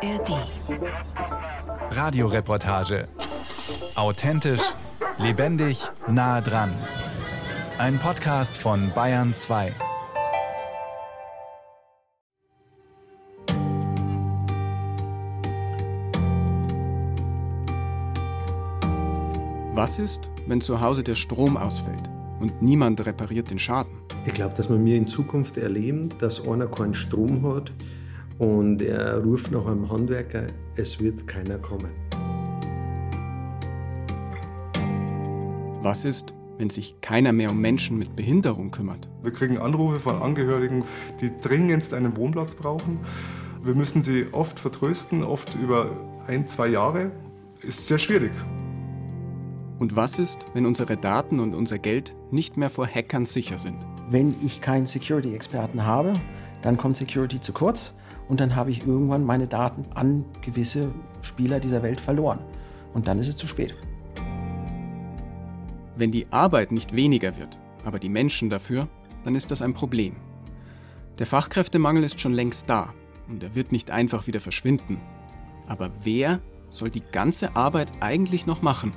ARD. Radioreportage. Authentisch, lebendig, nah dran. Ein Podcast von Bayern 2. Was ist, wenn zu Hause der Strom ausfällt und niemand repariert den Schaden? Ich glaube, dass wir mir in Zukunft erleben, dass einer keinen Strom hat und er ruft nach einem Handwerker, es wird keiner kommen. Was ist, wenn sich keiner mehr um Menschen mit Behinderung kümmert? Wir kriegen Anrufe von Angehörigen, die dringendst einen Wohnplatz brauchen. Wir müssen sie oft vertrösten, oft über ein, zwei Jahre. Ist sehr schwierig. Und was ist, wenn unsere Daten und unser Geld nicht mehr vor Hackern sicher sind? Wenn ich keinen Security-Experten habe, dann kommt Security zu kurz und dann habe ich irgendwann meine Daten an gewisse Spieler dieser Welt verloren. Und dann ist es zu spät. Wenn die Arbeit nicht weniger wird, aber die Menschen dafür, dann ist das ein Problem. Der Fachkräftemangel ist schon längst da und er wird nicht einfach wieder verschwinden. Aber wer soll die ganze Arbeit eigentlich noch machen?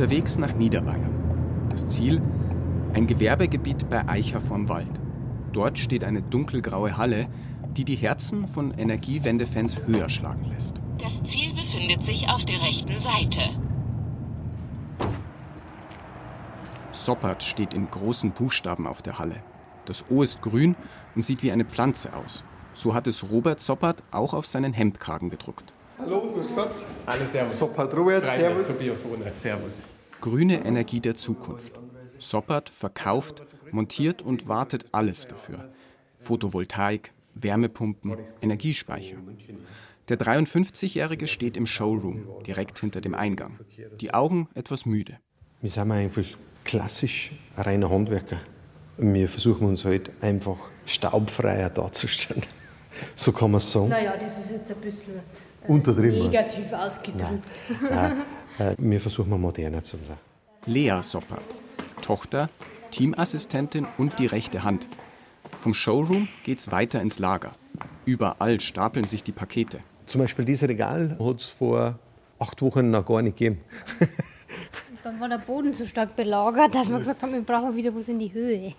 Unterwegs nach Niederbayern. Das Ziel? Ein Gewerbegebiet bei Eicher vorm Wald. Dort steht eine dunkelgraue Halle, die die Herzen von Energiewende-Fans höher schlagen lässt. Das Ziel befindet sich auf der rechten Seite. Soppert steht in großen Buchstaben auf der Halle. Das O ist grün und sieht wie eine Pflanze aus. So hat es Robert Soppert auch auf seinen Hemdkragen gedruckt. Hallo, grüß Gott. Hallo, Servus. Soppert Robert, Servus. Servus. Tobias Wohner, Servus. Grüne Energie der Zukunft. Soppert verkauft, montiert und wartet alles dafür. Photovoltaik, Wärmepumpen, Energiespeicher. Der 53-Jährige steht im Showroom, direkt hinter dem Eingang. Die Augen etwas müde. Wir sind einfach klassisch reiner Handwerker. Wir versuchen uns halt einfach staubfreier darzustellen. So kann man es sagen. Naja, das ist jetzt ein bisschen Untertrieben. negativ ausgedrückt. Nein, äh, wir versuchen mal moderner zu sein. Lea Soppert, Tochter, Teamassistentin und die rechte Hand. Vom Showroom geht's weiter ins Lager. Überall stapeln sich die Pakete. Zum Beispiel dieses Regal hat es vor acht Wochen noch gar nicht gegeben. Dann war der Boden so stark belagert, dass wir gesagt haben, wir brauchen wieder was in die Höhe.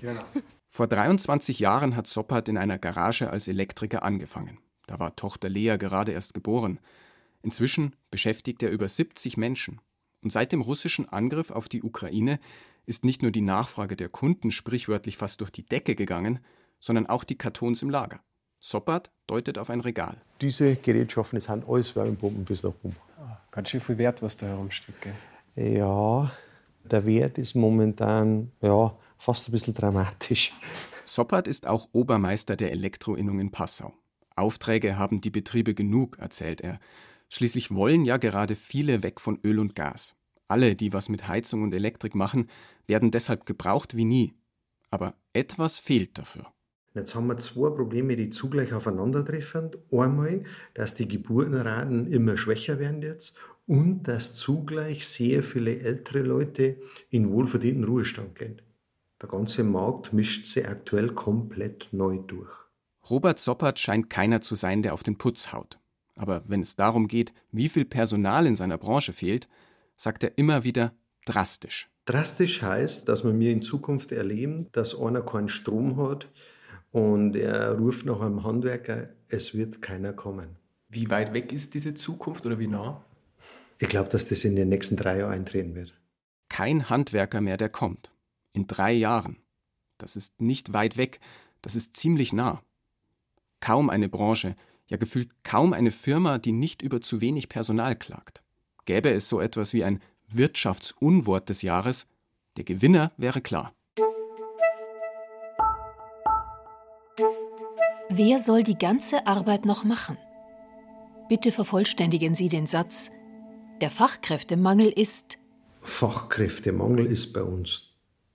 Vor 23 Jahren hat Soppert in einer Garage als Elektriker angefangen. Da war Tochter Lea gerade erst geboren. Inzwischen beschäftigt er über 70 Menschen. Und seit dem russischen Angriff auf die Ukraine ist nicht nur die Nachfrage der Kunden sprichwörtlich fast durch die Decke gegangen, sondern auch die Kartons im Lager. Soppert deutet auf ein Regal. Diese Gerätschaften das sind alles Wärmepumpen bis nach oben. Ganz schön viel Wert, was da herumsteht. Gell? Ja, der Wert ist momentan ja, fast ein bisschen dramatisch. Soppert ist auch Obermeister der Elektroinnung in Passau. Aufträge haben die Betriebe genug, erzählt er. Schließlich wollen ja gerade viele weg von Öl und Gas. Alle, die was mit Heizung und Elektrik machen, werden deshalb gebraucht wie nie. Aber etwas fehlt dafür. Jetzt haben wir zwei Probleme, die zugleich aufeinandertreffen. Einmal, dass die Geburtenraten immer schwächer werden jetzt und dass zugleich sehr viele ältere Leute in wohlverdienten Ruhestand gehen. Der ganze Markt mischt sich aktuell komplett neu durch. Robert Soppert scheint keiner zu sein, der auf den Putz haut. Aber wenn es darum geht, wie viel Personal in seiner Branche fehlt, sagt er immer wieder drastisch. Drastisch heißt, dass wir mir in Zukunft erleben, dass einer keinen Strom hat und er ruft nach einem Handwerker, es wird keiner kommen. Wie weit weg ist diese Zukunft oder wie nah? Ich glaube, dass das in den nächsten drei Jahren eintreten wird. Kein Handwerker mehr, der kommt. In drei Jahren. Das ist nicht weit weg, das ist ziemlich nah. Kaum eine Branche, ja gefühlt kaum eine Firma, die nicht über zu wenig Personal klagt. Gäbe es so etwas wie ein Wirtschaftsunwort des Jahres, der Gewinner wäre klar. Wer soll die ganze Arbeit noch machen? Bitte vervollständigen Sie den Satz. Der Fachkräftemangel ist Fachkräftemangel ist bei uns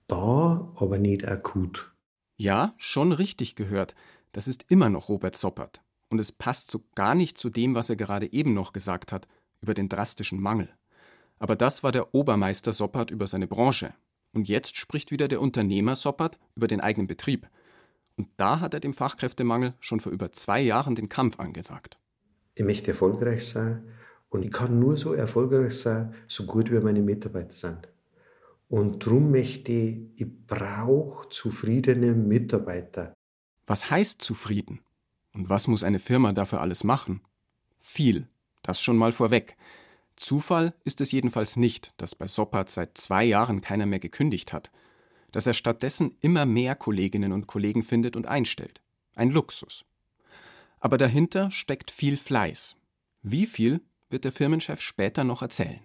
da, aber nicht akut. Ja, schon richtig gehört. Das ist immer noch Robert Soppert. Und es passt so gar nicht zu dem, was er gerade eben noch gesagt hat, über den drastischen Mangel. Aber das war der Obermeister Soppert über seine Branche. Und jetzt spricht wieder der Unternehmer Soppert über den eigenen Betrieb. Und da hat er dem Fachkräftemangel schon vor über zwei Jahren den Kampf angesagt. Ich möchte erfolgreich sein und ich kann nur so erfolgreich sein, so gut wie meine Mitarbeiter sind. Und darum möchte ich, ich brauche zufriedene Mitarbeiter. Was heißt zufrieden? Und was muss eine Firma dafür alles machen? Viel, das schon mal vorweg. Zufall ist es jedenfalls nicht, dass bei Soppert seit zwei Jahren keiner mehr gekündigt hat, dass er stattdessen immer mehr Kolleginnen und Kollegen findet und einstellt. Ein Luxus. Aber dahinter steckt viel Fleiß. Wie viel wird der Firmenchef später noch erzählen.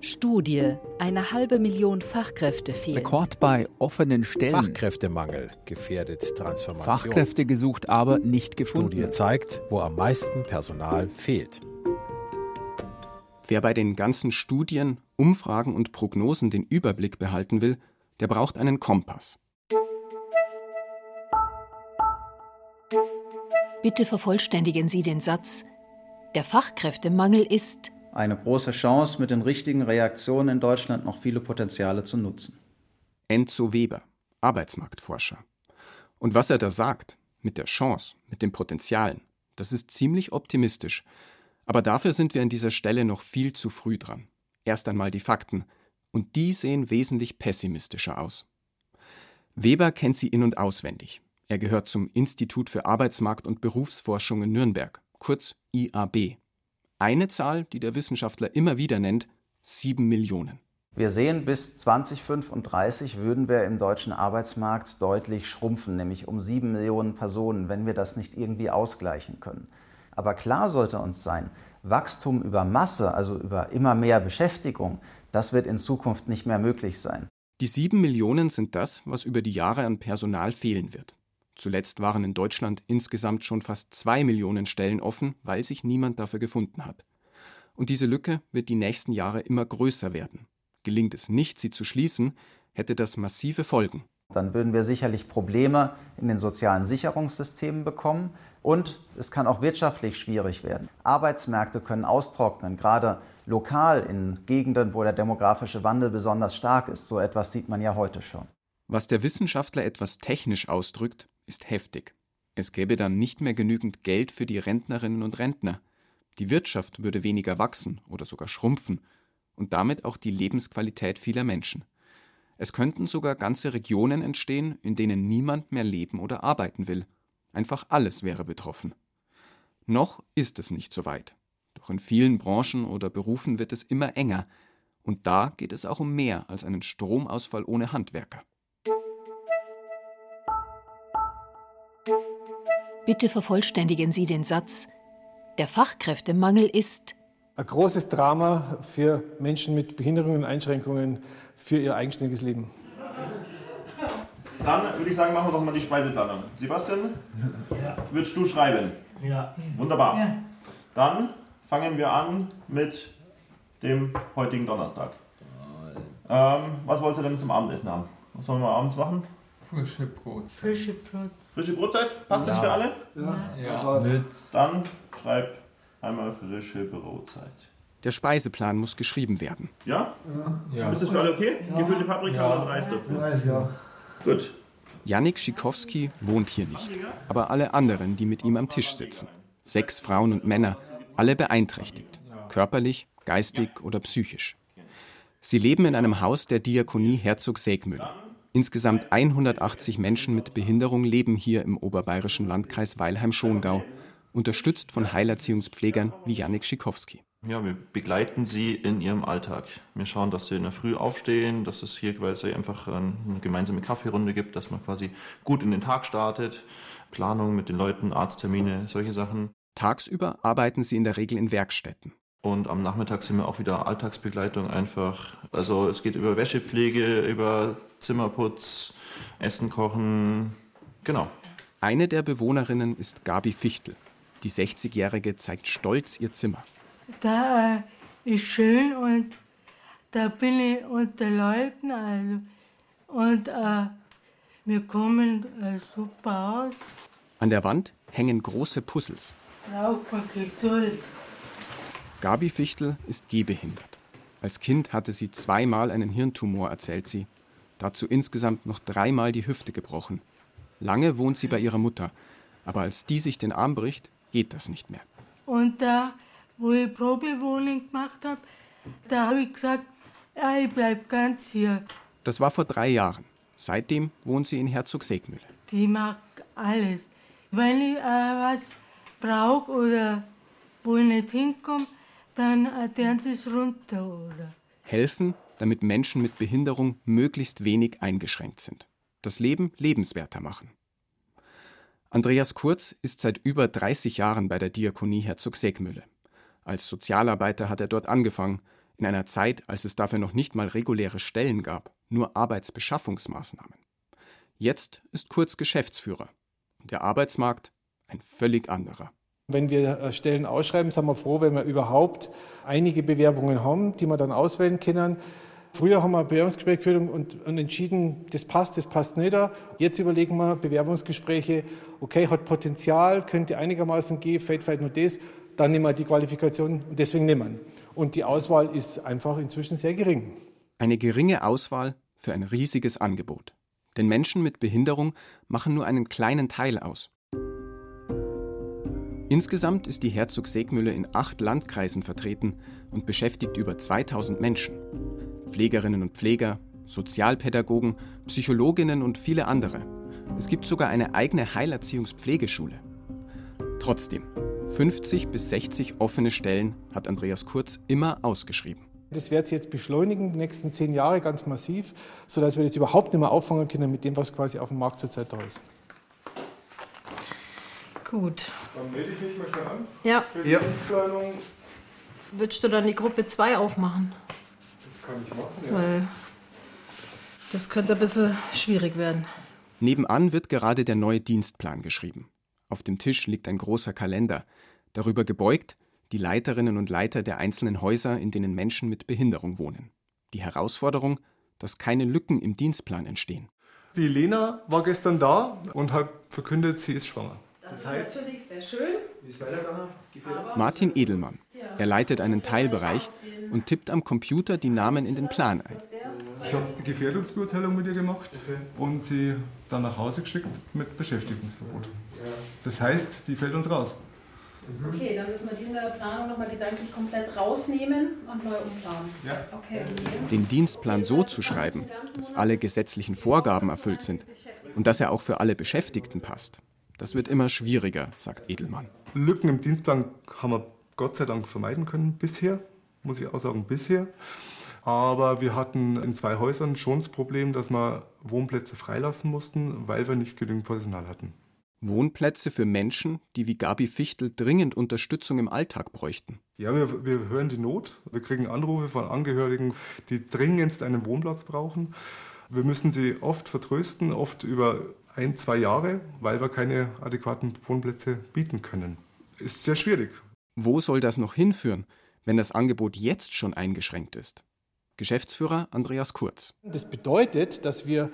Studie. Eine halbe Million Fachkräfte fehlen. Rekord bei offenen Stellen. Fachkräftemangel gefährdet Transformation. Fachkräfte gesucht, aber nicht gefunden. Studie zeigt, wo am meisten Personal fehlt. Wer bei den ganzen Studien, Umfragen und Prognosen den Überblick behalten will, der braucht einen Kompass. Bitte vervollständigen Sie den Satz Der Fachkräftemangel ist eine große Chance, mit den richtigen Reaktionen in Deutschland noch viele Potenziale zu nutzen. Enzo Weber, Arbeitsmarktforscher. Und was er da sagt, mit der Chance, mit den Potenzialen, das ist ziemlich optimistisch. Aber dafür sind wir an dieser Stelle noch viel zu früh dran. Erst einmal die Fakten. Und die sehen wesentlich pessimistischer aus. Weber kennt sie in und auswendig. Er gehört zum Institut für Arbeitsmarkt und Berufsforschung in Nürnberg, kurz IAB. Eine Zahl, die der Wissenschaftler immer wieder nennt, sieben Millionen. Wir sehen, bis 2035 würden wir im deutschen Arbeitsmarkt deutlich schrumpfen, nämlich um sieben Millionen Personen, wenn wir das nicht irgendwie ausgleichen können. Aber klar sollte uns sein, Wachstum über Masse, also über immer mehr Beschäftigung, das wird in Zukunft nicht mehr möglich sein. Die sieben Millionen sind das, was über die Jahre an Personal fehlen wird. Zuletzt waren in Deutschland insgesamt schon fast zwei Millionen Stellen offen, weil sich niemand dafür gefunden hat. Und diese Lücke wird die nächsten Jahre immer größer werden. Gelingt es nicht, sie zu schließen, hätte das massive Folgen. Dann würden wir sicherlich Probleme in den sozialen Sicherungssystemen bekommen und es kann auch wirtschaftlich schwierig werden. Arbeitsmärkte können austrocknen, gerade lokal in Gegenden, wo der demografische Wandel besonders stark ist. So etwas sieht man ja heute schon. Was der Wissenschaftler etwas technisch ausdrückt, ist heftig. Es gäbe dann nicht mehr genügend Geld für die Rentnerinnen und Rentner. Die Wirtschaft würde weniger wachsen oder sogar schrumpfen und damit auch die Lebensqualität vieler Menschen. Es könnten sogar ganze Regionen entstehen, in denen niemand mehr leben oder arbeiten will. Einfach alles wäre betroffen. Noch ist es nicht so weit. Doch in vielen Branchen oder Berufen wird es immer enger. Und da geht es auch um mehr als einen Stromausfall ohne Handwerker. Bitte vervollständigen Sie den Satz Der Fachkräftemangel ist ein großes Drama für Menschen mit Behinderungen und Einschränkungen für ihr eigenständiges Leben. Dann würde ich sagen, machen wir doch mal die Speiseplanung. Sebastian, ja. würdest du schreiben? Ja. Wunderbar. Ja. Dann fangen wir an mit dem heutigen Donnerstag. Ähm, was wollt ihr denn zum Abendessen haben? Was wollen wir abends machen? Frische Brot. Frische Brot. Frische Brotzeit? Passt das für alle? Ja. ja. Dann schreib einmal frische Brotzeit. Der Speiseplan muss geschrieben werden. Ja? Ja. Ist das für alle okay? Ja. Gefüllte Paprika Ja. und Reis dazu. Reis, ja. Gut. Janik Schikowski wohnt hier nicht, aber alle anderen, die mit ihm am Tisch sitzen. Sechs Frauen und Männer, alle beeinträchtigt, körperlich, geistig oder psychisch. Sie leben in einem Haus der Diakonie Herzog Segmüller. Insgesamt 180 Menschen mit Behinderung leben hier im oberbayerischen Landkreis Weilheim-Schongau, unterstützt von Heilerziehungspflegern wie Janik Schikowski. Ja, wir begleiten sie in ihrem Alltag. Wir schauen, dass sie in der Früh aufstehen, dass es hier quasi einfach eine gemeinsame Kaffeerunde gibt, dass man quasi gut in den Tag startet. Planung mit den Leuten, Arzttermine, solche Sachen. Tagsüber arbeiten sie in der Regel in Werkstätten. Und am Nachmittag sind wir auch wieder Alltagsbegleitung einfach. Also es geht über Wäschepflege, über Zimmerputz, Essen kochen. Genau. Eine der Bewohnerinnen ist Gabi Fichtel. Die 60-Jährige zeigt stolz ihr Zimmer. Da ist schön und da bin ich unter Leuten. Also, und äh, wir kommen äh, super aus. An der Wand hängen große Puzzles. Braucht man Geduld. Gabi Fichtel ist gehbehindert. Als Kind hatte sie zweimal einen Hirntumor, erzählt sie. Dazu insgesamt noch dreimal die Hüfte gebrochen. Lange wohnt sie bei ihrer Mutter, aber als die sich den Arm bricht, geht das nicht mehr. Und da, wo ich Probewohnung gemacht habe, da habe ich gesagt, ja, ich bleib ganz hier. Das war vor drei Jahren. Seitdem wohnt sie in Herzog-Seegmühle. Die mag alles. Wenn ich äh, was brauche oder wo ich nicht hinkomme, dann äh, sie es runter. Oder? Helfen, damit Menschen mit Behinderung möglichst wenig eingeschränkt sind. Das Leben lebenswerter machen. Andreas Kurz ist seit über 30 Jahren bei der Diakonie Herzog-Seegmühle. Als Sozialarbeiter hat er dort angefangen, in einer Zeit, als es dafür noch nicht mal reguläre Stellen gab, nur Arbeitsbeschaffungsmaßnahmen. Jetzt ist Kurz Geschäftsführer und der Arbeitsmarkt ein völlig anderer. Wenn wir äh, Stellen ausschreiben, sind wir froh, wenn wir überhaupt einige Bewerbungen haben, die wir dann auswählen können. Früher haben wir ein Bewerbungsgespräch geführt und, und, entschieden, das passt, das passt nicht. Jetzt überlegen wir Bewerbungsgespräche, okay, hat Potenzial, könnte einigermaßen gehen, fällt vielleicht nur das, dann nehmen wir die Qualifikation und deswegen nehmen. Und die Auswahl ist einfach inzwischen sehr gering. Eine geringe Auswahl für ein riesiges Angebot. Denn Menschen mit Behinderung machen nur einen kleinen Teil aus. Insgesamt ist die Herzog Segmühle in acht Landkreisen vertreten und beschäftigt über 2000 Menschen. Pflegerinnen und Pfleger, Sozialpädagogen, Psychologinnen und viele andere. Es gibt sogar eine eigene Heilerziehungspflegeschule. Trotzdem, 50 bis 60 offene Stellen hat Andreas Kurz immer ausgeschrieben. Das wird sich jetzt beschleunigen, die nächsten zehn Jahre ganz massiv, sodass wir das überhaupt nicht mehr auffangen können mit dem, was quasi auf dem Markt zurzeit da ist. Gut. Dann melde ich mich mal schnell an. Ja. Für die ja. Würdest du dann die Gruppe 2 aufmachen? Das kann ich machen, ja. Weil das könnte ein bisschen schwierig werden. Nebenan wird gerade der neue Dienstplan geschrieben. Auf dem Tisch liegt ein großer Kalender. Darüber gebeugt die Leiterinnen und Leiter der einzelnen Häuser, in denen Menschen mit Behinderung wohnen. Die Herausforderung, dass keine Lücken im Dienstplan entstehen. Die Lena war gestern da und hat verkündet, sie ist schwanger. Das, das heißt, ist natürlich sehr schön. Martin Edelmann. Er leitet einen Teilbereich und tippt am Computer die Namen in den Plan ein. Ich habe die Gefährdungsbeurteilung mit ihr gemacht und sie dann nach Hause geschickt mit Beschäftigungsverbot. Das heißt, die fällt uns raus. Okay, dann müssen wir die in der Planung nochmal gedanklich komplett rausnehmen und neu umplanen. Ja. Okay. Den Dienstplan so zu schreiben, dass alle gesetzlichen Vorgaben erfüllt sind und dass er auch für alle Beschäftigten passt, das wird immer schwieriger, sagt Edelmann. Lücken im Dienstplan haben wir Gott sei Dank vermeiden können bisher, muss ich auch sagen, bisher. Aber wir hatten in zwei Häusern schon das Problem, dass wir Wohnplätze freilassen mussten, weil wir nicht genügend Personal hatten. Wohnplätze für Menschen, die wie Gabi Fichtel dringend Unterstützung im Alltag bräuchten. Ja, wir, wir hören die Not. Wir kriegen Anrufe von Angehörigen, die dringendst einen Wohnplatz brauchen. Wir müssen sie oft vertrösten, oft über ein, zwei Jahre, weil wir keine adäquaten Wohnplätze bieten können. Ist sehr schwierig. Wo soll das noch hinführen, wenn das Angebot jetzt schon eingeschränkt ist? Geschäftsführer Andreas Kurz. Das bedeutet, dass wir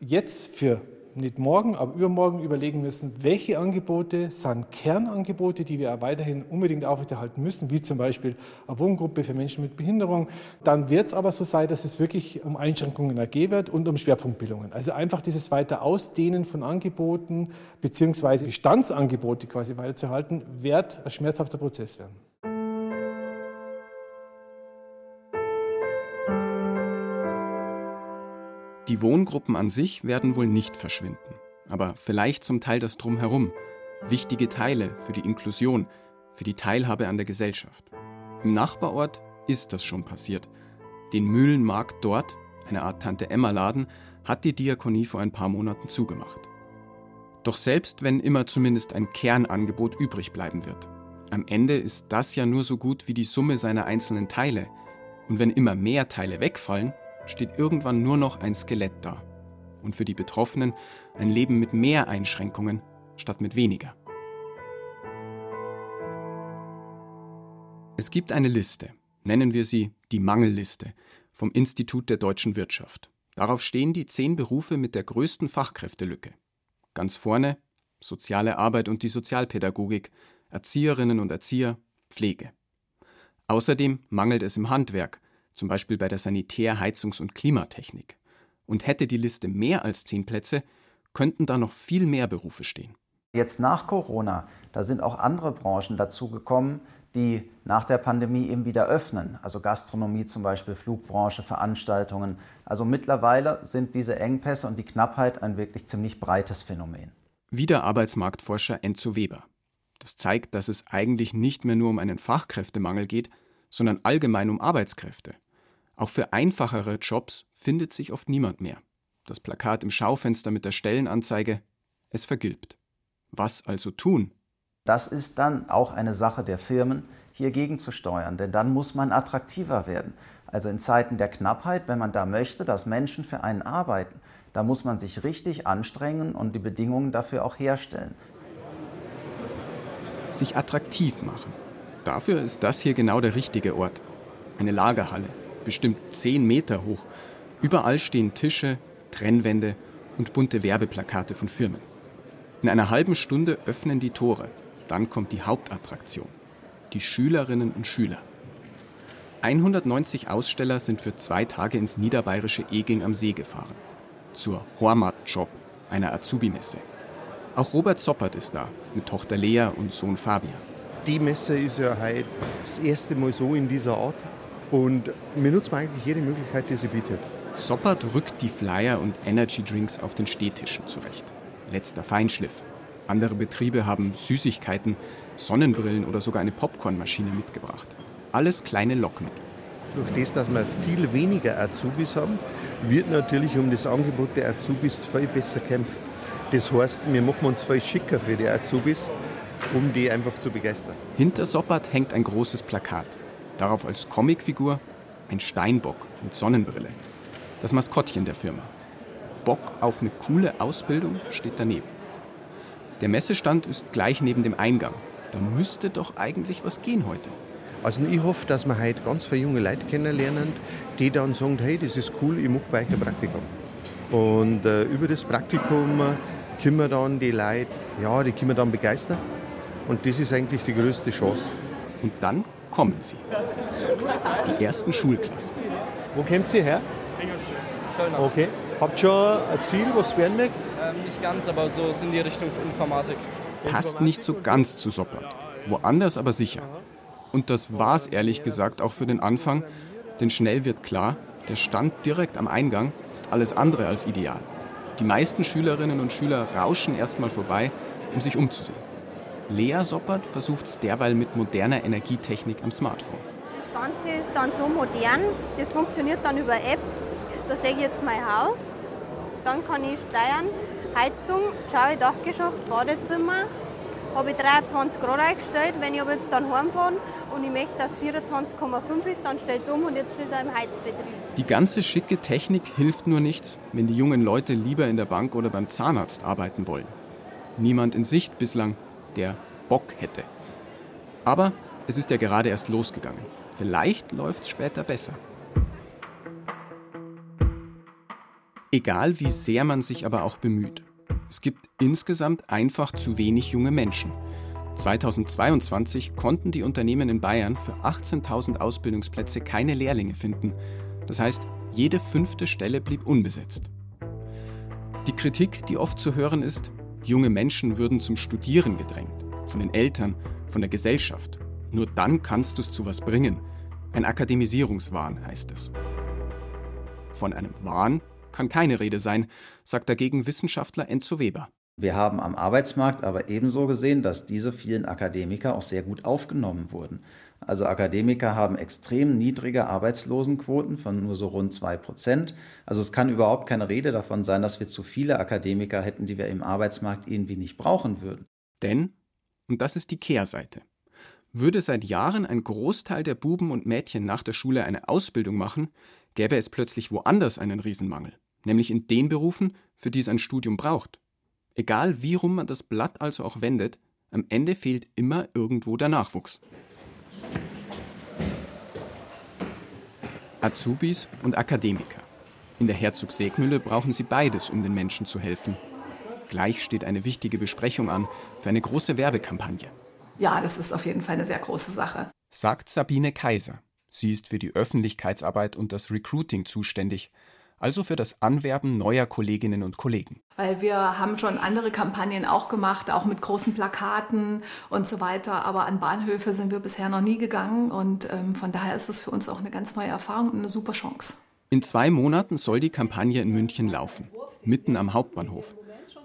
jetzt für nicht morgen, aber übermorgen überlegen müssen, welche Angebote sind Kernangebote, die wir weiterhin unbedingt aufrechterhalten müssen, wie zum Beispiel eine Wohngruppe für Menschen mit Behinderung. Dann wird es aber so sein, dass es wirklich um Einschränkungen gehen wird und um Schwerpunktbildungen. Also einfach dieses weiter Ausdehnen von Angeboten bzw. Bestandsangebote quasi weiterzuhalten, wird ein schmerzhafter Prozess werden. Die Wohngruppen an sich werden wohl nicht verschwinden, aber vielleicht zum Teil das Drumherum, wichtige Teile für die Inklusion, für die Teilhabe an der Gesellschaft. Im Nachbarort ist das schon passiert. Den Mühlenmarkt dort, eine Art Tante-Emma-Laden, hat die Diakonie vor ein paar Monaten zugemacht. Doch selbst wenn immer zumindest ein Kernangebot übrig bleiben wird, am Ende ist das ja nur so gut wie die Summe seiner einzelnen Teile. Und wenn immer mehr Teile wegfallen, steht irgendwann nur noch ein Skelett da. Und für die Betroffenen ein Leben mit mehr Einschränkungen statt mit weniger. Es gibt eine Liste, nennen wir sie die Mangelliste, vom Institut der deutschen Wirtschaft. Darauf stehen die zehn Berufe mit der größten Fachkräftelücke. Ganz vorne soziale Arbeit und die Sozialpädagogik, Erzieherinnen und Erzieher, Pflege. Außerdem mangelt es im Handwerk, zum Beispiel bei der Sanitär-, Heizungs- und Klimatechnik. Und hätte die Liste mehr als zehn Plätze, könnten da noch viel mehr Berufe stehen. Jetzt nach Corona, da sind auch andere Branchen dazugekommen, die nach der Pandemie eben wieder öffnen. Also Gastronomie zum Beispiel, Flugbranche, Veranstaltungen. Also mittlerweile sind diese Engpässe und die Knappheit ein wirklich ziemlich breites Phänomen. Wieder Arbeitsmarktforscher Enzo Weber. Das zeigt, dass es eigentlich nicht mehr nur um einen Fachkräftemangel geht, sondern allgemein um Arbeitskräfte. Auch für einfachere Jobs findet sich oft niemand mehr. Das Plakat im Schaufenster mit der Stellenanzeige, es vergilbt. Was also tun? Das ist dann auch eine Sache der Firmen, hier gegenzusteuern, denn dann muss man attraktiver werden. Also in Zeiten der Knappheit, wenn man da möchte, dass Menschen für einen arbeiten, da muss man sich richtig anstrengen und die Bedingungen dafür auch herstellen. Sich attraktiv machen. Dafür ist das hier genau der richtige Ort. Eine Lagerhalle, bestimmt zehn Meter hoch. Überall stehen Tische, Trennwände und bunte Werbeplakate von Firmen. In einer halben Stunde öffnen die Tore. Dann kommt die Hauptattraktion. Die Schülerinnen und Schüler. 190 Aussteller sind für zwei Tage ins niederbayerische Eging am See gefahren. Zur Hormat-Job, einer Azubi-Messe. Auch Robert Soppert ist da, mit Tochter Lea und Sohn Fabian. Die Messe ist ja heute das erste Mal so in dieser Art. Und wir nutzen eigentlich jede Möglichkeit, die sie bietet. Soppert rückt die Flyer und Energy Drinks auf den Stehtischen zurecht. Letzter Feinschliff. Andere Betriebe haben Süßigkeiten, Sonnenbrillen oder sogar eine Popcornmaschine mitgebracht. Alles kleine Lockmittel. Durch das, dass wir viel weniger Azubis haben, wird natürlich um das Angebot der Azubis viel besser kämpft. Das heißt, wir machen uns viel schicker für die Azubis, um die einfach zu begeistern. Hinter Soppert hängt ein großes Plakat. Darauf als Comicfigur ein Steinbock mit Sonnenbrille. Das Maskottchen der Firma. Bock auf eine coole Ausbildung steht daneben. Der Messestand ist gleich neben dem Eingang. Da müsste doch eigentlich was gehen heute. Also ich hoffe, dass wir heute ganz viele junge Leute kennenlernen, die dann sagen, hey, das ist cool, ich mache bei euch ein Praktikum. Und äh, über das Praktikum äh, können wir dann die Leute, ja, die können wir dann begeistern. Und das ist eigentlich die größte Chance. Und dann kommen sie. Die ersten Schulklassen. Wo kommt ihr her? Schöner. Okay. Habt ihr schon ein Ziel, was werden möchtet? Ähm, nicht ganz, aber so ist in die Richtung Informatik. Passt nicht so ganz zu Soppert. Woanders aber sicher. Und das war's ehrlich gesagt auch für den Anfang, denn schnell wird klar, der Stand direkt am Eingang ist alles andere als ideal. Die meisten Schülerinnen und Schüler rauschen erstmal vorbei, um sich umzusehen. Lea Soppert versucht es derweil mit moderner Energietechnik am Smartphone. Das Ganze ist dann so modern, das funktioniert dann über App. Da sehe ich jetzt mein Haus, dann kann ich steuern, Heizung, schaue ich Dachgeschoss, Badezimmer, habe ich 23 Grad eingestellt. Wenn ich aber jetzt dann heimfahre und ich möchte, dass 24,5 ist, dann stellt es um und jetzt ist er im Heizbetrieb. Die ganze schicke Technik hilft nur nichts, wenn die jungen Leute lieber in der Bank oder beim Zahnarzt arbeiten wollen. Niemand in Sicht bislang, der Bock hätte. Aber es ist ja gerade erst losgegangen. Vielleicht läuft es später besser. Egal wie sehr man sich aber auch bemüht. Es gibt insgesamt einfach zu wenig junge Menschen. 2022 konnten die Unternehmen in Bayern für 18.000 Ausbildungsplätze keine Lehrlinge finden. Das heißt, jede fünfte Stelle blieb unbesetzt. Die Kritik, die oft zu hören ist, junge Menschen würden zum Studieren gedrängt. Von den Eltern, von der Gesellschaft. Nur dann kannst du es zu was bringen. Ein Akademisierungswahn heißt es. Von einem Wahn kann keine Rede sein, sagt dagegen Wissenschaftler Enzo Weber. Wir haben am Arbeitsmarkt aber ebenso gesehen, dass diese vielen Akademiker auch sehr gut aufgenommen wurden. Also Akademiker haben extrem niedrige Arbeitslosenquoten von nur so rund 2 Prozent. Also es kann überhaupt keine Rede davon sein, dass wir zu viele Akademiker hätten, die wir im Arbeitsmarkt irgendwie nicht brauchen würden. Denn, und das ist die Kehrseite, würde seit Jahren ein Großteil der Buben und Mädchen nach der Schule eine Ausbildung machen, gäbe es plötzlich woanders einen Riesenmangel, nämlich in den Berufen, für die es ein Studium braucht. Egal wie rum man das Blatt also auch wendet, am Ende fehlt immer irgendwo der Nachwuchs. Azubis und Akademiker. In der Herzog Segmühle brauchen sie beides, um den Menschen zu helfen. Gleich steht eine wichtige Besprechung an für eine große Werbekampagne. Ja, das ist auf jeden Fall eine sehr große Sache. Sagt Sabine Kaiser. Sie ist für die Öffentlichkeitsarbeit und das Recruiting zuständig, also für das Anwerben neuer Kolleginnen und Kollegen. Weil wir haben schon andere Kampagnen auch gemacht, auch mit großen Plakaten und so weiter. Aber an Bahnhöfe sind wir bisher noch nie gegangen und ähm, von daher ist es für uns auch eine ganz neue Erfahrung und eine super Chance. In zwei Monaten soll die Kampagne in München laufen, mitten am Hauptbahnhof.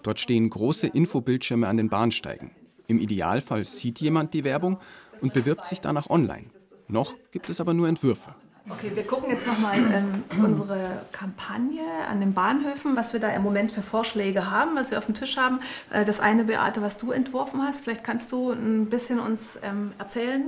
Dort stehen große Infobildschirme an den Bahnsteigen. Im Idealfall sieht jemand die Werbung und bewirbt sich danach online. Noch gibt es aber nur Entwürfe. Okay, wir gucken jetzt nochmal ähm, unsere Kampagne an den Bahnhöfen, was wir da im Moment für Vorschläge haben, was wir auf dem Tisch haben. Äh, das eine, Beate, was du entworfen hast, vielleicht kannst du ein bisschen uns ähm, erzählen.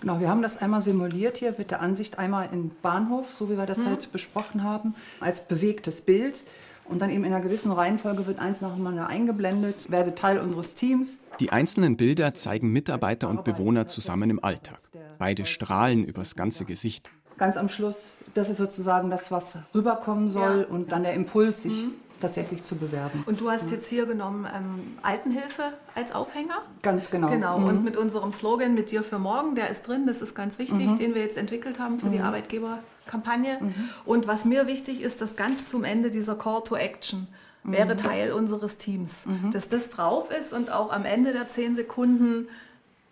Genau, wir haben das einmal simuliert hier mit der Ansicht einmal im Bahnhof, so wie wir das Mhm. halt besprochen haben, als bewegtes Bild. Und dann eben in einer gewissen Reihenfolge wird eins nacheinander eingeblendet, werde Teil unseres Teams. Die einzelnen Bilder zeigen Mitarbeiter und Bewohner zusammen im Alltag. Beide strahlen übers ganze Gesicht. Ganz am Schluss, das ist sozusagen das, was rüberkommen soll und dann der Impuls, sich Mhm. tatsächlich zu bewerben. Und du hast jetzt hier genommen ähm, Altenhilfe als Aufhänger. Ganz genau. Genau, Mhm. und mit unserem Slogan Mit dir für morgen, der ist drin, das ist ganz wichtig, Mhm. den wir jetzt entwickelt haben für die Mhm. Arbeitgeberkampagne. Und was mir wichtig ist, dass ganz zum Ende dieser Call to Action wäre Mhm. Teil unseres Teams. Dass das drauf ist und auch am Ende der zehn Sekunden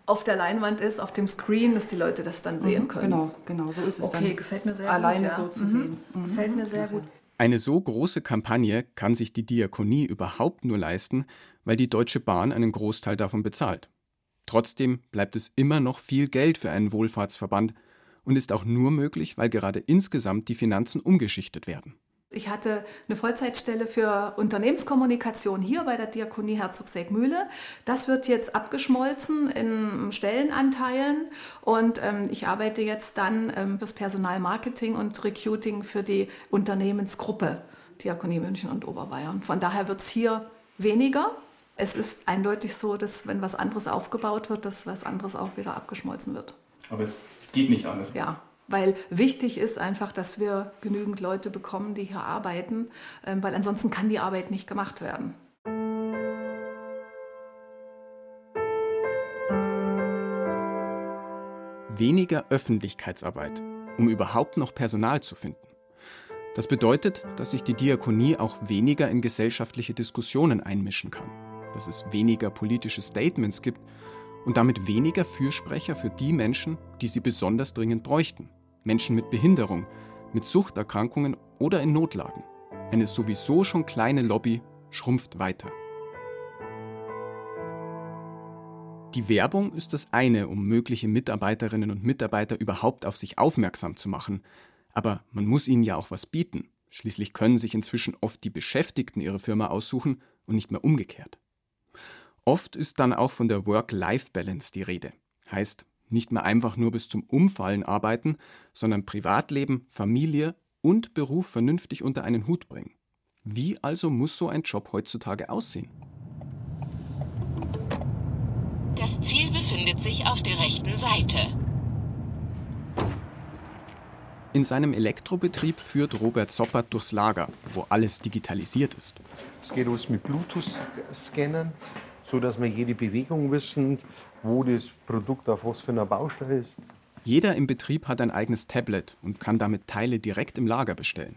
auf der Leinwand ist, auf dem Screen, dass die Leute das dann sehen Mhm, können. Genau, genau, so ist es Okay, dann. gefällt mir sehr alleine gut. ja. so zu Mhm. sehen. Mhm. Gefällt mir sehr gut. Eine so große Kampagne kann sich die Diakonie überhaupt nur leisten, weil die Deutsche Bahn einen Großteil davon bezahlt. Trotzdem bleibt es immer noch viel Geld für einen Wohlfahrtsverband und ist auch nur möglich, weil gerade insgesamt die Finanzen umgeschichtet werden. Ich hatte eine Vollzeitstelle für Unternehmenskommunikation hier bei der Diakonie Herzogsägmühle. Das wird jetzt abgeschmolzen in Stellenanteilen und ähm, ich arbeite jetzt dann ähm, fürs Personalmarketing und Recruiting für die Unternehmensgruppe Diakonie München und Oberbayern. Von daher wird es hier weniger. Es ist eindeutig so, dass wenn was anderes aufgebaut wird, dass was anderes auch wieder abgeschmolzen wird. Aber es geht nicht anders. Ja, weil wichtig ist einfach, dass wir genügend Leute bekommen, die hier arbeiten, ähm, weil ansonsten kann die Arbeit nicht gemacht werden. Weniger Öffentlichkeitsarbeit, um überhaupt noch Personal zu finden. Das bedeutet, dass sich die Diakonie auch weniger in gesellschaftliche Diskussionen einmischen kann, dass es weniger politische Statements gibt und damit weniger Fürsprecher für die Menschen, die sie besonders dringend bräuchten. Menschen mit Behinderung, mit Suchterkrankungen oder in Notlagen. Eine sowieso schon kleine Lobby schrumpft weiter. Die Werbung ist das eine, um mögliche Mitarbeiterinnen und Mitarbeiter überhaupt auf sich aufmerksam zu machen. Aber man muss ihnen ja auch was bieten. Schließlich können sich inzwischen oft die Beschäftigten ihre Firma aussuchen und nicht mehr umgekehrt. Oft ist dann auch von der Work-Life-Balance die Rede. Heißt, nicht mehr einfach nur bis zum Umfallen arbeiten, sondern Privatleben, Familie und Beruf vernünftig unter einen Hut bringen. Wie also muss so ein Job heutzutage aussehen? Das Ziel befindet sich auf der rechten Seite. In seinem Elektrobetrieb führt Robert Soppert durchs Lager, wo alles digitalisiert ist. Es geht alles mit Bluetooth-Scannern, sodass wir jede Bewegung wissen, wo das Produkt auf was für einer Baustelle ist. Jeder im Betrieb hat ein eigenes Tablet und kann damit Teile direkt im Lager bestellen.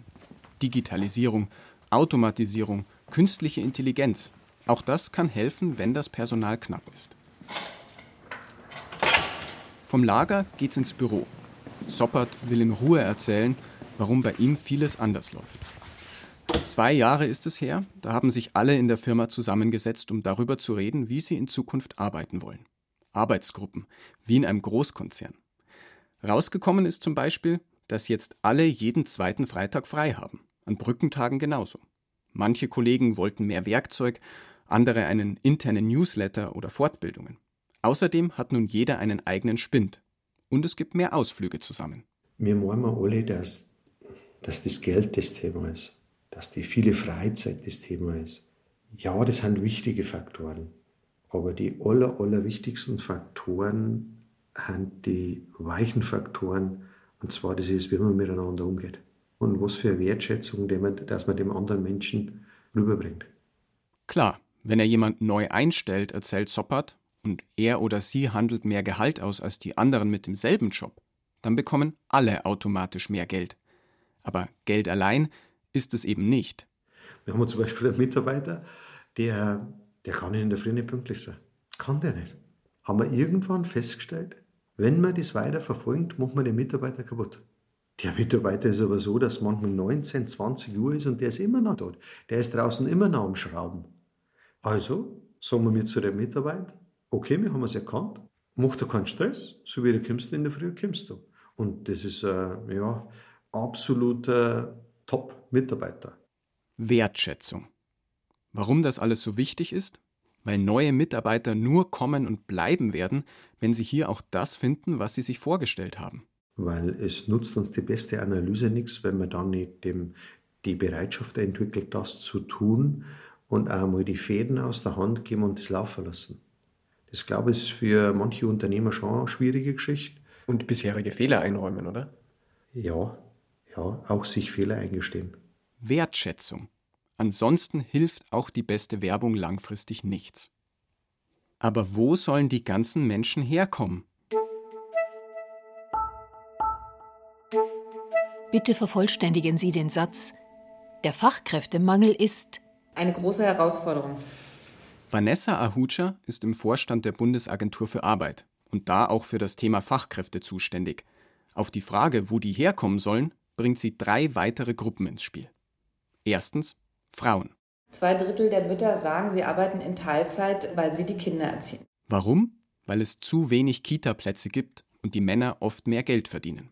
Digitalisierung, Automatisierung, künstliche Intelligenz. Auch das kann helfen, wenn das Personal knapp ist. Vom Lager geht's ins Büro. Soppert will in Ruhe erzählen, warum bei ihm vieles anders läuft. Zwei Jahre ist es her, da haben sich alle in der Firma zusammengesetzt, um darüber zu reden, wie sie in Zukunft arbeiten wollen. Arbeitsgruppen, wie in einem Großkonzern. Rausgekommen ist zum Beispiel, dass jetzt alle jeden zweiten Freitag frei haben, an Brückentagen genauso. Manche Kollegen wollten mehr Werkzeug, andere einen internen Newsletter oder Fortbildungen. Außerdem hat nun jeder einen eigenen Spind. Und es gibt mehr Ausflüge zusammen. Wir meinen alle, dass, dass das Geld das Thema ist, dass die viele Freizeit das Thema ist. Ja, das sind wichtige Faktoren. Aber die aller, aller wichtigsten Faktoren sind die weichen Faktoren. Und zwar das ist, wie man miteinander umgeht. Und was für eine Wertschätzung, man, dass man dem anderen Menschen rüberbringt. Klar, wenn er jemand neu einstellt, erzählt Soppert, und er oder sie handelt mehr Gehalt aus als die anderen mit demselben Job, dann bekommen alle automatisch mehr Geld. Aber Geld allein ist es eben nicht. Wir haben zum Beispiel einen Mitarbeiter, der, der kann in der Früh nicht pünktlich sein. Kann der nicht. Haben wir irgendwann festgestellt, wenn man das weiter verfolgt, macht man den Mitarbeiter kaputt. Der Mitarbeiter ist aber so, dass manchmal 19, 20 Uhr ist und der ist immer noch dort. Der ist draußen immer noch am Schrauben. Also sagen wir mir zu der Mitarbeit, okay, wir haben es erkannt, mach dir keinen Stress, so wie du kommst in der Früh, kommst du. Und das ist äh, ja absoluter Top-Mitarbeiter. Wertschätzung. Warum das alles so wichtig ist? Weil neue Mitarbeiter nur kommen und bleiben werden, wenn sie hier auch das finden, was sie sich vorgestellt haben. Weil es nutzt uns die beste Analyse nichts, wenn man dann nicht dem, die Bereitschaft entwickelt, das zu tun und auch mal die Fäden aus der Hand geben und das laufen lassen. Das glaube ich ist für manche Unternehmer schon eine schwierige Geschichte. Und bisherige Fehler einräumen, oder? Ja, ja, auch sich Fehler eingestehen. Wertschätzung. Ansonsten hilft auch die beste Werbung langfristig nichts. Aber wo sollen die ganzen Menschen herkommen? Bitte vervollständigen Sie den Satz. Der Fachkräftemangel ist eine große Herausforderung. Vanessa Ahucha ist im Vorstand der Bundesagentur für Arbeit und da auch für das Thema Fachkräfte zuständig. Auf die Frage, wo die herkommen sollen, bringt sie drei weitere Gruppen ins Spiel. Erstens Frauen. Zwei Drittel der Mütter sagen, sie arbeiten in Teilzeit, weil sie die Kinder erziehen. Warum? Weil es zu wenig Kita-Plätze gibt und die Männer oft mehr Geld verdienen.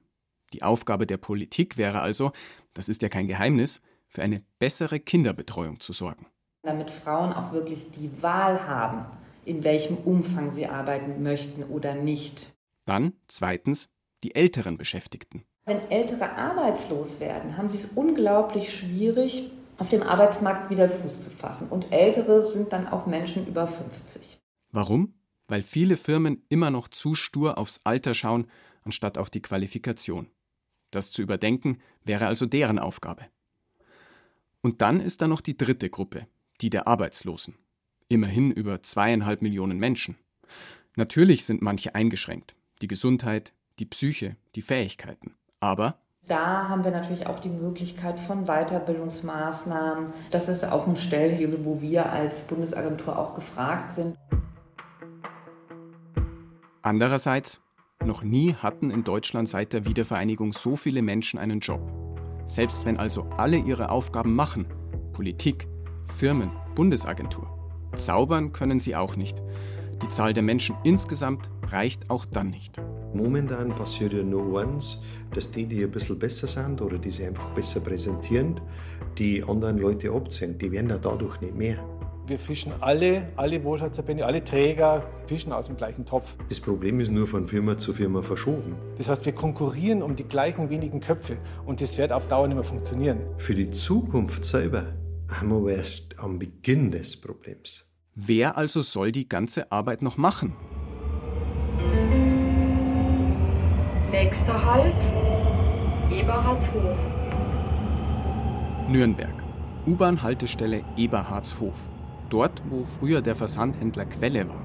Die Aufgabe der Politik wäre also, das ist ja kein Geheimnis, für eine bessere Kinderbetreuung zu sorgen. Damit Frauen auch wirklich die Wahl haben, in welchem Umfang sie arbeiten möchten oder nicht. Dann zweitens die älteren Beschäftigten. Wenn Ältere arbeitslos werden, haben sie es unglaublich schwierig, auf dem Arbeitsmarkt wieder Fuß zu fassen. Und Ältere sind dann auch Menschen über 50. Warum? Weil viele Firmen immer noch zu stur aufs Alter schauen, anstatt auf die Qualifikation. Das zu überdenken wäre also deren Aufgabe. Und dann ist da noch die dritte Gruppe, die der Arbeitslosen. Immerhin über zweieinhalb Millionen Menschen. Natürlich sind manche eingeschränkt. Die Gesundheit, die Psyche, die Fähigkeiten. Aber da haben wir natürlich auch die Möglichkeit von Weiterbildungsmaßnahmen. Das ist auch ein Stellhebel, wo wir als Bundesagentur auch gefragt sind. Andererseits, noch nie hatten in Deutschland seit der Wiedervereinigung so viele Menschen einen Job. Selbst wenn also alle ihre Aufgaben machen, Politik, Firmen, Bundesagentur, zaubern können sie auch nicht. Die Zahl der Menschen insgesamt reicht auch dann nicht. Momentan passiert ja nur eins, dass die, die ein bisschen besser sind oder die sich einfach besser präsentieren, die anderen Leute abziehen. Die werden ja dadurch nicht mehr. Wir fischen alle, alle Wohlfahrtsverbände, alle Träger fischen aus dem gleichen Topf. Das Problem ist nur von Firma zu Firma verschoben. Das heißt, wir konkurrieren um die gleichen wenigen Köpfe und das wird auf Dauer nicht mehr funktionieren. Für die Zukunft selber haben wir aber erst am Beginn des Problems. Wer also soll die ganze Arbeit noch machen? Nächster Halt, Eberhardshof. Nürnberg. U-Bahn-Haltestelle Eberhardshof. Dort, wo früher der Versandhändler Quelle war.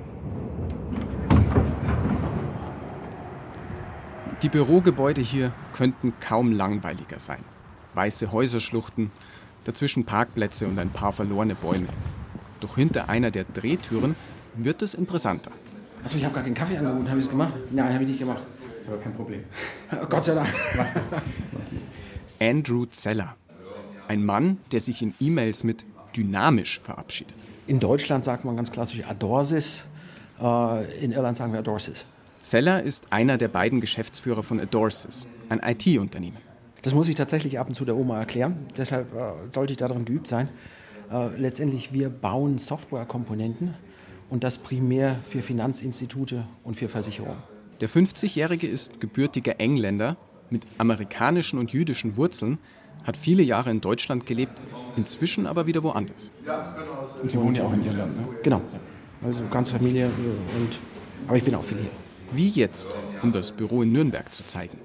Die Bürogebäude hier könnten kaum langweiliger sein. Weiße Häuserschluchten, dazwischen Parkplätze und ein paar verlorene Bäume. Doch hinter einer der Drehtüren wird es interessanter. Achso, ich habe gar keinen Kaffee angeboten. Habe ich es gemacht? Nein, habe ich nicht gemacht. Ist aber kein Problem. Gott sei Dank. Andrew Zeller. Ein Mann, der sich in E-Mails mit dynamisch verabschiedet. In Deutschland sagt man ganz klassisch Adorsis. Äh, in Irland sagen wir Adorsis. Zeller ist einer der beiden Geschäftsführer von Adorsis, ein IT-Unternehmen. Das muss ich tatsächlich ab und zu der Oma erklären. Deshalb äh, sollte ich darin geübt sein. Äh, letztendlich, wir bauen Softwarekomponenten und das primär für Finanzinstitute und für Versicherungen. Der 50-Jährige ist gebürtiger Engländer mit amerikanischen und jüdischen Wurzeln, hat viele Jahre in Deutschland gelebt, inzwischen aber wieder woanders. Und Sie wohnen ja auch in Irland, ne? Genau. Also ganze Familie und aber ich bin auch viel hier. Wie jetzt, um das Büro in Nürnberg zu zeigen.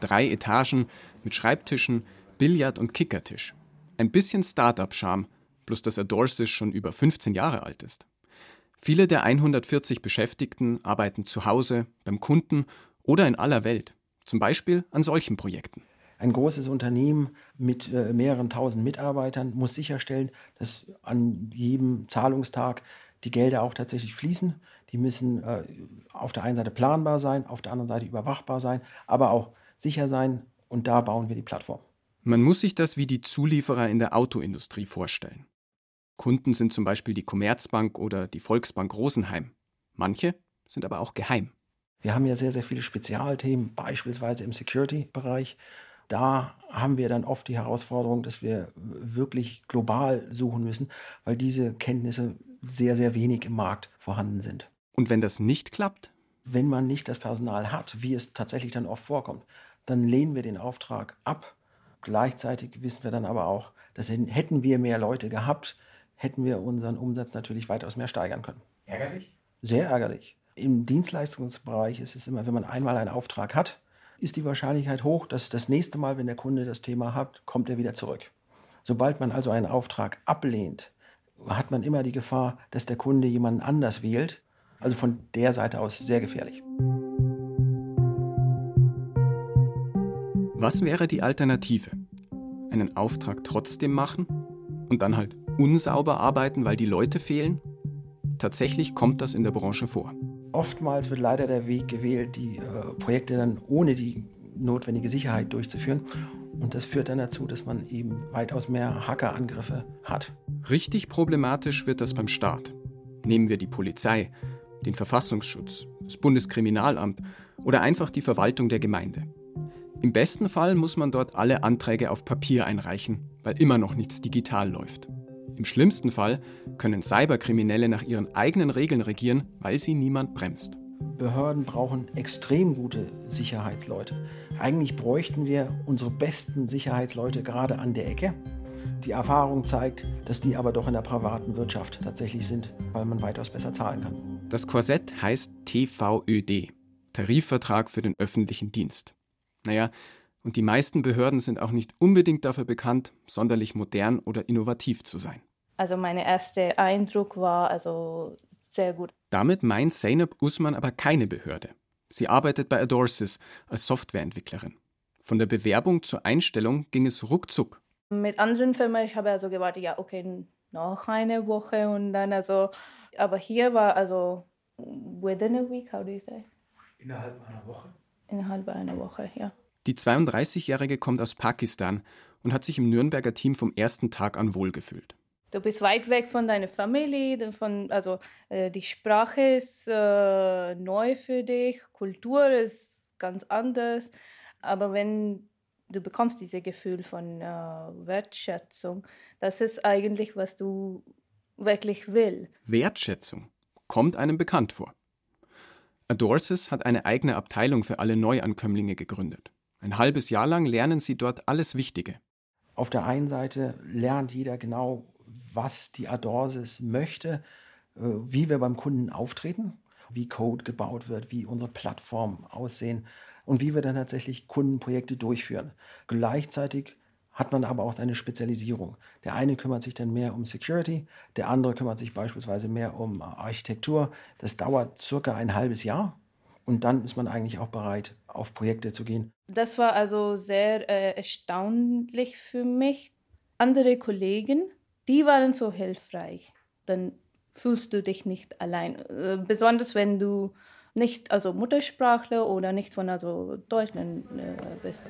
Drei Etagen mit Schreibtischen, Billard und Kickertisch. Ein bisschen Start-up-Charme, bloß dass Adorsis schon über 15 Jahre alt ist. Viele der 140 Beschäftigten arbeiten zu Hause, beim Kunden oder in aller Welt. Zum Beispiel an solchen Projekten. Ein großes Unternehmen mit äh, mehreren tausend Mitarbeitern muss sicherstellen, dass an jedem Zahlungstag die Gelder auch tatsächlich fließen. Die müssen äh, auf der einen Seite planbar sein, auf der anderen Seite überwachbar sein, aber auch sicher sein. Und da bauen wir die Plattform. Man muss sich das wie die Zulieferer in der Autoindustrie vorstellen. Kunden sind zum Beispiel die Commerzbank oder die Volksbank Rosenheim. Manche sind aber auch geheim. Wir haben ja sehr, sehr viele Spezialthemen, beispielsweise im Security-Bereich. Da haben wir dann oft die Herausforderung, dass wir wirklich global suchen müssen, weil diese Kenntnisse sehr, sehr wenig im Markt vorhanden sind. Und wenn das nicht klappt? Wenn man nicht das Personal hat, wie es tatsächlich dann oft vorkommt, dann lehnen wir den Auftrag ab. Gleichzeitig wissen wir dann aber auch, dass hätten wir mehr Leute gehabt, hätten wir unseren Umsatz natürlich weitaus mehr steigern können. Ärgerlich? Sehr ärgerlich. Im Dienstleistungsbereich ist es immer, wenn man einmal einen Auftrag hat, ist die Wahrscheinlichkeit hoch, dass das nächste Mal, wenn der Kunde das Thema hat, kommt er wieder zurück. Sobald man also einen Auftrag ablehnt, hat man immer die Gefahr, dass der Kunde jemanden anders wählt. Also von der Seite aus sehr gefährlich. Was wäre die Alternative? Einen Auftrag trotzdem machen und dann halt unsauber arbeiten, weil die Leute fehlen? Tatsächlich kommt das in der Branche vor. Oftmals wird leider der Weg gewählt, die äh, Projekte dann ohne die notwendige Sicherheit durchzuführen. Und das führt dann dazu, dass man eben weitaus mehr Hackerangriffe hat. Richtig problematisch wird das beim Staat. Nehmen wir die Polizei, den Verfassungsschutz, das Bundeskriminalamt oder einfach die Verwaltung der Gemeinde. Im besten Fall muss man dort alle Anträge auf Papier einreichen, weil immer noch nichts digital läuft. Im schlimmsten Fall können Cyberkriminelle nach ihren eigenen Regeln regieren, weil sie niemand bremst. Behörden brauchen extrem gute Sicherheitsleute. Eigentlich bräuchten wir unsere besten Sicherheitsleute gerade an der Ecke. Die Erfahrung zeigt, dass die aber doch in der privaten Wirtschaft tatsächlich sind, weil man weitaus besser zahlen kann. Das Korsett heißt TVÖD, Tarifvertrag für den öffentlichen Dienst. Naja, und die meisten Behörden sind auch nicht unbedingt dafür bekannt, sonderlich modern oder innovativ zu sein. Also mein erster Eindruck war also sehr gut. Damit meint Zeynep Usman aber keine Behörde. Sie arbeitet bei Adorsis als Softwareentwicklerin. Von der Bewerbung zur Einstellung ging es ruckzuck. Mit anderen Firmen, ich habe also gewartet, ja, okay, noch eine Woche und dann also, aber hier war also within a week, how do you say? Innerhalb einer Woche. Innerhalb einer Woche, ja. Die 32-Jährige kommt aus Pakistan und hat sich im Nürnberger Team vom ersten Tag an wohlgefühlt. Du bist weit weg von deiner Familie, von, also äh, die Sprache ist äh, neu für dich, Kultur ist ganz anders. Aber wenn du bekommst dieses Gefühl von äh, Wertschätzung, das ist eigentlich, was du wirklich willst. Wertschätzung kommt einem bekannt vor. Adorsis hat eine eigene Abteilung für alle Neuankömmlinge gegründet. Ein halbes Jahr lang lernen sie dort alles Wichtige. Auf der einen Seite lernt jeder genau, was die Adorsis möchte, äh, wie wir beim Kunden auftreten, wie Code gebaut wird, wie unsere Plattformen aussehen und wie wir dann tatsächlich Kundenprojekte durchführen. Gleichzeitig hat man aber auch seine Spezialisierung. Der eine kümmert sich dann mehr um Security, der andere kümmert sich beispielsweise mehr um Architektur. Das dauert circa ein halbes Jahr und dann ist man eigentlich auch bereit, auf Projekte zu gehen. Das war also sehr äh, erstaunlich für mich. Andere Kollegen, die waren so hilfreich. Dann fühlst du dich nicht allein. Äh, besonders wenn du nicht also Muttersprachler oder nicht von also Deutschland äh, bist.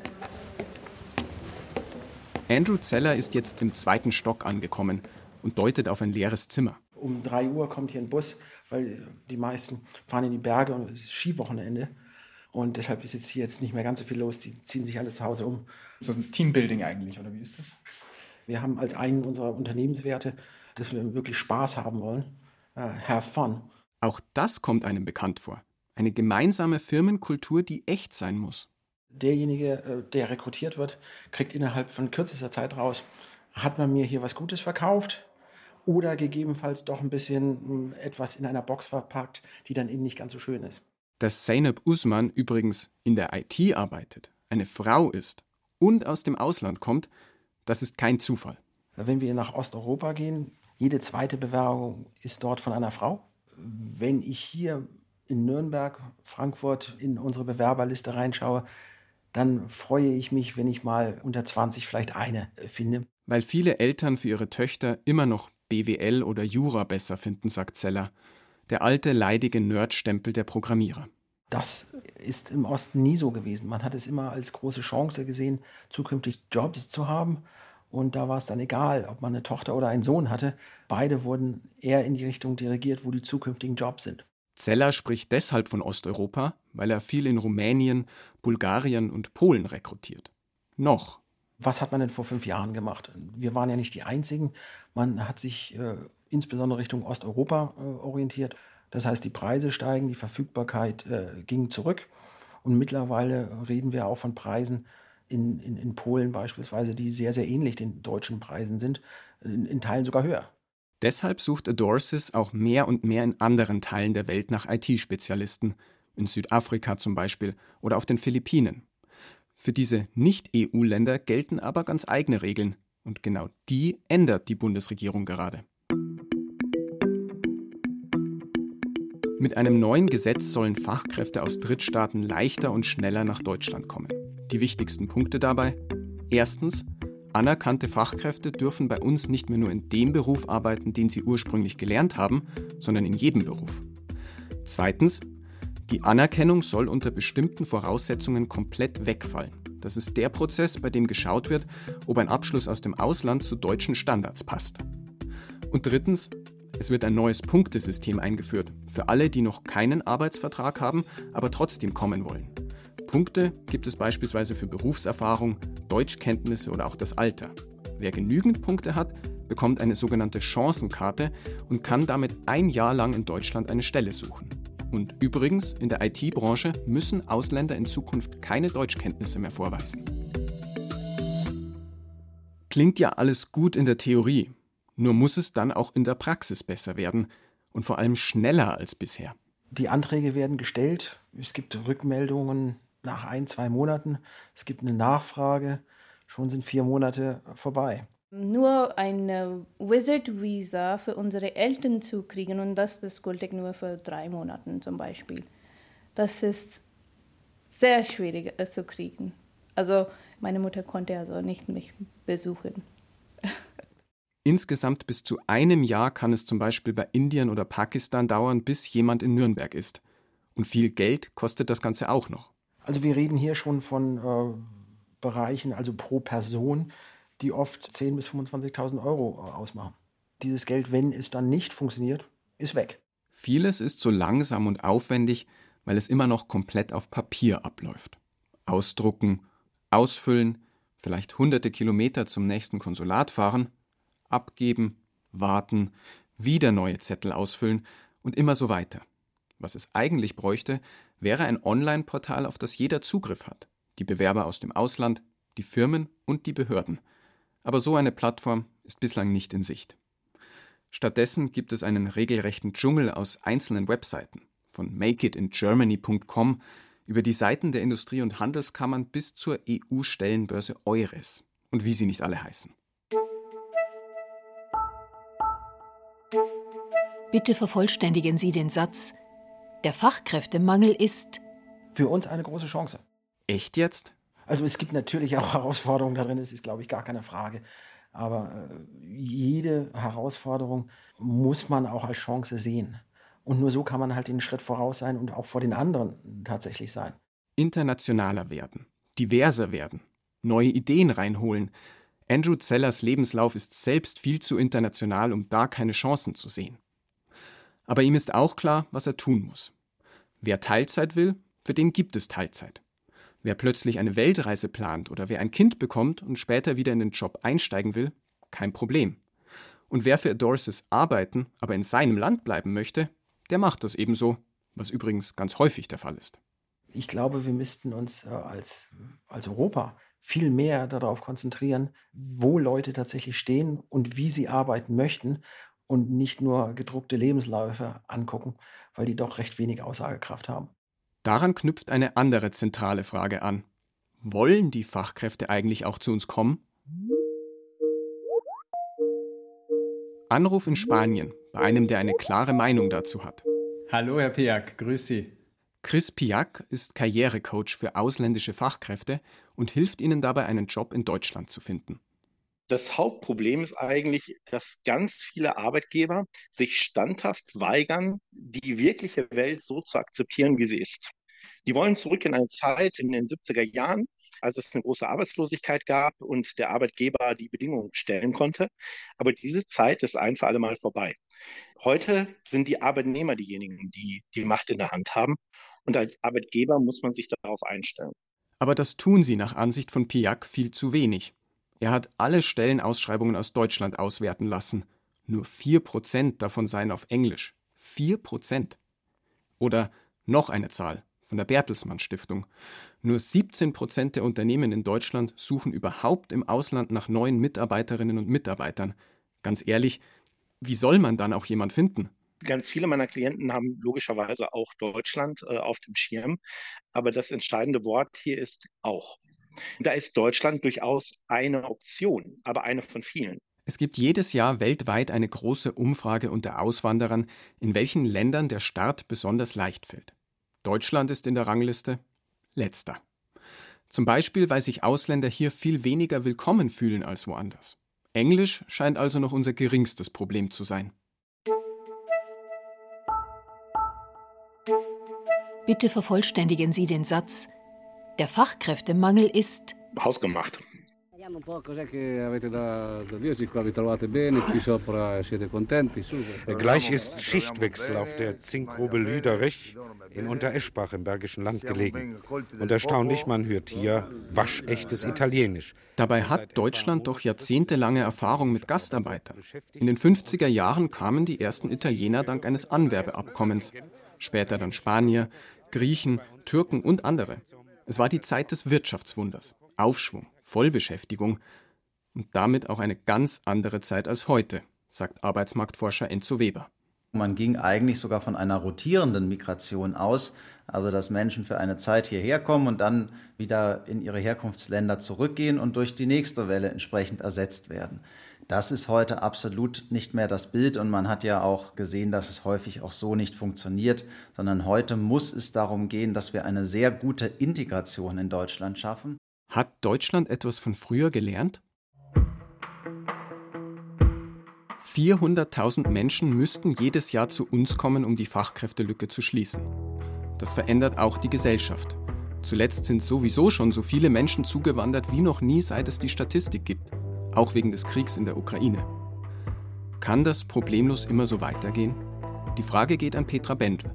Andrew Zeller ist jetzt im zweiten Stock angekommen und deutet auf ein leeres Zimmer. Um 3 Uhr kommt hier ein Bus, weil die meisten fahren in die Berge und es ist Skiwochenende. Und deshalb ist jetzt hier jetzt nicht mehr ganz so viel los. Die ziehen sich alle zu Hause um. So ein Teambuilding eigentlich, oder wie ist das? Wir haben als einen unserer Unternehmenswerte, dass wir wirklich Spaß haben wollen. Uh, have fun. Auch das kommt einem bekannt vor. Eine gemeinsame Firmenkultur, die echt sein muss. Derjenige, äh, der rekrutiert wird, kriegt innerhalb von kürzester Zeit raus, hat man mir hier was Gutes verkauft oder gegebenenfalls doch ein bisschen hm, etwas in einer Box verpackt, die dann innen nicht ganz so schön ist. Dass Zeynep Usman übrigens in der IT arbeitet, eine Frau ist und aus dem Ausland kommt, das ist kein Zufall. Wenn wir nach Osteuropa gehen, jede zweite Bewerbung ist dort von einer Frau. Wenn ich hier in Nürnberg, Frankfurt in unsere Bewerberliste reinschaue, dann freue ich mich, wenn ich mal unter 20 vielleicht eine äh, finde. Weil viele Eltern für ihre Töchter immer noch BWL oder Jura besser finden, sagt Zeller. Der alte leidige Nerdstempel der Programmierer. Das ist im Osten nie so gewesen. Man hat es immer als große Chance gesehen, zukünftig Jobs zu haben. Und da war es dann egal, ob man eine Tochter oder einen Sohn hatte. Beide wurden eher in die Richtung dirigiert, wo die zukünftigen Jobs sind. Zeller spricht deshalb von Osteuropa, weil er viel in Rumänien, Bulgarien und Polen rekrutiert. Noch. Was hat man denn vor fünf Jahren gemacht? Wir waren ja nicht die Einzigen. Man hat sich äh, insbesondere Richtung Osteuropa äh, orientiert. Das heißt, die Preise steigen, die Verfügbarkeit äh, ging zurück. Und mittlerweile reden wir auch von Preisen in, in, in Polen beispielsweise, die sehr, sehr ähnlich den deutschen Preisen sind, in, in Teilen sogar höher. Deshalb sucht Adorsis auch mehr und mehr in anderen Teilen der Welt nach IT-Spezialisten, in Südafrika zum Beispiel oder auf den Philippinen. Für diese Nicht-EU-Länder gelten aber ganz eigene Regeln, und genau die ändert die Bundesregierung gerade. Mit einem neuen Gesetz sollen Fachkräfte aus Drittstaaten leichter und schneller nach Deutschland kommen. Die wichtigsten Punkte dabei? Erstens, anerkannte Fachkräfte dürfen bei uns nicht mehr nur in dem Beruf arbeiten, den sie ursprünglich gelernt haben, sondern in jedem Beruf. Zweitens, die Anerkennung soll unter bestimmten Voraussetzungen komplett wegfallen. Das ist der Prozess, bei dem geschaut wird, ob ein Abschluss aus dem Ausland zu deutschen Standards passt. Und drittens, es wird ein neues Punktesystem eingeführt für alle, die noch keinen Arbeitsvertrag haben, aber trotzdem kommen wollen. Punkte gibt es beispielsweise für Berufserfahrung, Deutschkenntnisse oder auch das Alter. Wer genügend Punkte hat, bekommt eine sogenannte Chancenkarte und kann damit ein Jahr lang in Deutschland eine Stelle suchen. Und übrigens, in der IT-Branche müssen Ausländer in Zukunft keine Deutschkenntnisse mehr vorweisen. Klingt ja alles gut in der Theorie, nur muss es dann auch in der Praxis besser werden und vor allem schneller als bisher. Die Anträge werden gestellt, es gibt Rückmeldungen nach ein, zwei Monaten. Es gibt eine Nachfrage. Schon sind vier Monate vorbei. Nur ein Visit Visa für unsere Eltern zu kriegen und das ist gültig nur für drei Monate zum Beispiel. Das ist sehr schwierig zu kriegen. Also meine Mutter konnte also nicht mich besuchen. Insgesamt bis zu einem Jahr kann es zum Beispiel bei Indien oder Pakistan dauern, bis jemand in Nürnberg ist. Und viel Geld kostet das Ganze auch noch. Also wir reden hier schon von äh, Bereichen, also pro Person, die oft 10.000 bis 25.000 Euro äh, ausmachen. Dieses Geld, wenn es dann nicht funktioniert, ist weg. Vieles ist so langsam und aufwendig, weil es immer noch komplett auf Papier abläuft. Ausdrucken, ausfüllen, vielleicht hunderte Kilometer zum nächsten Konsulat fahren, abgeben, warten, wieder neue Zettel ausfüllen und immer so weiter. Was es eigentlich bräuchte, wäre ein Online-Portal, auf das jeder Zugriff hat. Die Bewerber aus dem Ausland, die Firmen und die Behörden. Aber so eine Plattform ist bislang nicht in Sicht. Stattdessen gibt es einen regelrechten Dschungel aus einzelnen Webseiten, von makeitingermany.com über die Seiten der Industrie- und Handelskammern bis zur EU-Stellenbörse Eures und wie sie nicht alle heißen. Bitte vervollständigen Sie den Satz, der Fachkräftemangel ist für uns eine große Chance. Echt jetzt? Also es gibt natürlich auch Herausforderungen darin, das ist, glaube ich, gar keine Frage. Aber äh, jede Herausforderung muss man auch als Chance sehen. Und nur so kann man halt den Schritt voraus sein und auch vor den anderen tatsächlich sein. Internationaler werden, diverser werden, neue Ideen reinholen. Andrew Zellers Lebenslauf ist selbst viel zu international, um da keine Chancen zu sehen. Aber ihm ist auch klar, was er tun muss. Wer Teilzeit will, für den gibt es Teilzeit. Wer plötzlich eine Weltreise plant oder wer ein Kind bekommt und später wieder in den Job einsteigen will, kein Problem. Und wer für Adorsis arbeiten, aber in seinem Land bleiben möchte, der macht das ebenso, was übrigens ganz häufig der Fall ist. Ich glaube, wir müssten uns äh, als, als Europa viel mehr darauf konzentrieren, wo Leute tatsächlich stehen und wie sie arbeiten möchten und nicht nur gedruckte Lebensläufe angucken, weil die doch recht wenig Aussagekraft haben. Daran knüpft eine andere zentrale Frage an. Wollen die Fachkräfte eigentlich auch zu uns kommen? Anruf in Spanien bei einem, der eine klare Meinung dazu hat. Hallo, Herr Piak, grüß Sie. Chris Piak ist Karrierecoach für ausländische Fachkräfte und hilft ihnen dabei, einen Job in Deutschland zu finden. Das Hauptproblem ist eigentlich, dass ganz viele Arbeitgeber sich standhaft weigern, die wirkliche Welt so zu akzeptieren, wie sie ist. Die wollen zurück in eine Zeit in den 70er Jahren, als es eine große Arbeitslosigkeit gab und der Arbeitgeber die Bedingungen stellen konnte. Aber diese Zeit ist ein für alle Mal vorbei. Heute sind die Arbeitnehmer diejenigen, die die Macht in der Hand haben. Und als Arbeitgeber muss man sich darauf einstellen. Aber das tun sie nach Ansicht von Piak viel zu wenig. Er hat alle Stellenausschreibungen aus Deutschland auswerten lassen. Nur 4% davon seien auf Englisch. 4%. Oder noch eine Zahl von der Bertelsmann Stiftung. Nur 17% der Unternehmen in Deutschland suchen überhaupt im Ausland nach neuen Mitarbeiterinnen und Mitarbeitern. Ganz ehrlich, wie soll man dann auch jemand finden? Ganz viele meiner Klienten haben logischerweise auch Deutschland äh, auf dem Schirm. Aber das entscheidende Wort hier ist auch. Da ist Deutschland durchaus eine Option, aber eine von vielen. Es gibt jedes Jahr weltweit eine große Umfrage unter Auswanderern, in welchen Ländern der Start besonders leicht fällt. Deutschland ist in der Rangliste letzter. Zum Beispiel, weil sich Ausländer hier viel weniger willkommen fühlen als woanders. Englisch scheint also noch unser geringstes Problem zu sein. Bitte vervollständigen Sie den Satz Der Fachkräftemangel ist hausgemacht. Gleich ist Schichtwechsel auf der Zinkgrube Lüderich in Untereschbach im Bergischen Land gelegen. Und erstaunlich, man hört hier waschechtes Italienisch. Dabei hat Deutschland doch jahrzehntelange Erfahrung mit Gastarbeitern. In den 50er Jahren kamen die ersten Italiener dank eines Anwerbeabkommens. Später dann Spanier, Griechen, Türken und andere. Es war die Zeit des Wirtschaftswunders. Aufschwung, Vollbeschäftigung und damit auch eine ganz andere Zeit als heute, sagt Arbeitsmarktforscher Enzo Weber. Man ging eigentlich sogar von einer rotierenden Migration aus, also dass Menschen für eine Zeit hierher kommen und dann wieder in ihre Herkunftsländer zurückgehen und durch die nächste Welle entsprechend ersetzt werden. Das ist heute absolut nicht mehr das Bild und man hat ja auch gesehen, dass es häufig auch so nicht funktioniert, sondern heute muss es darum gehen, dass wir eine sehr gute Integration in Deutschland schaffen. Hat Deutschland etwas von früher gelernt? 400.000 Menschen müssten jedes Jahr zu uns kommen, um die Fachkräftelücke zu schließen. Das verändert auch die Gesellschaft. Zuletzt sind sowieso schon so viele Menschen zugewandert wie noch nie, seit es die Statistik gibt, auch wegen des Kriegs in der Ukraine. Kann das problemlos immer so weitergehen? Die Frage geht an Petra Bendel.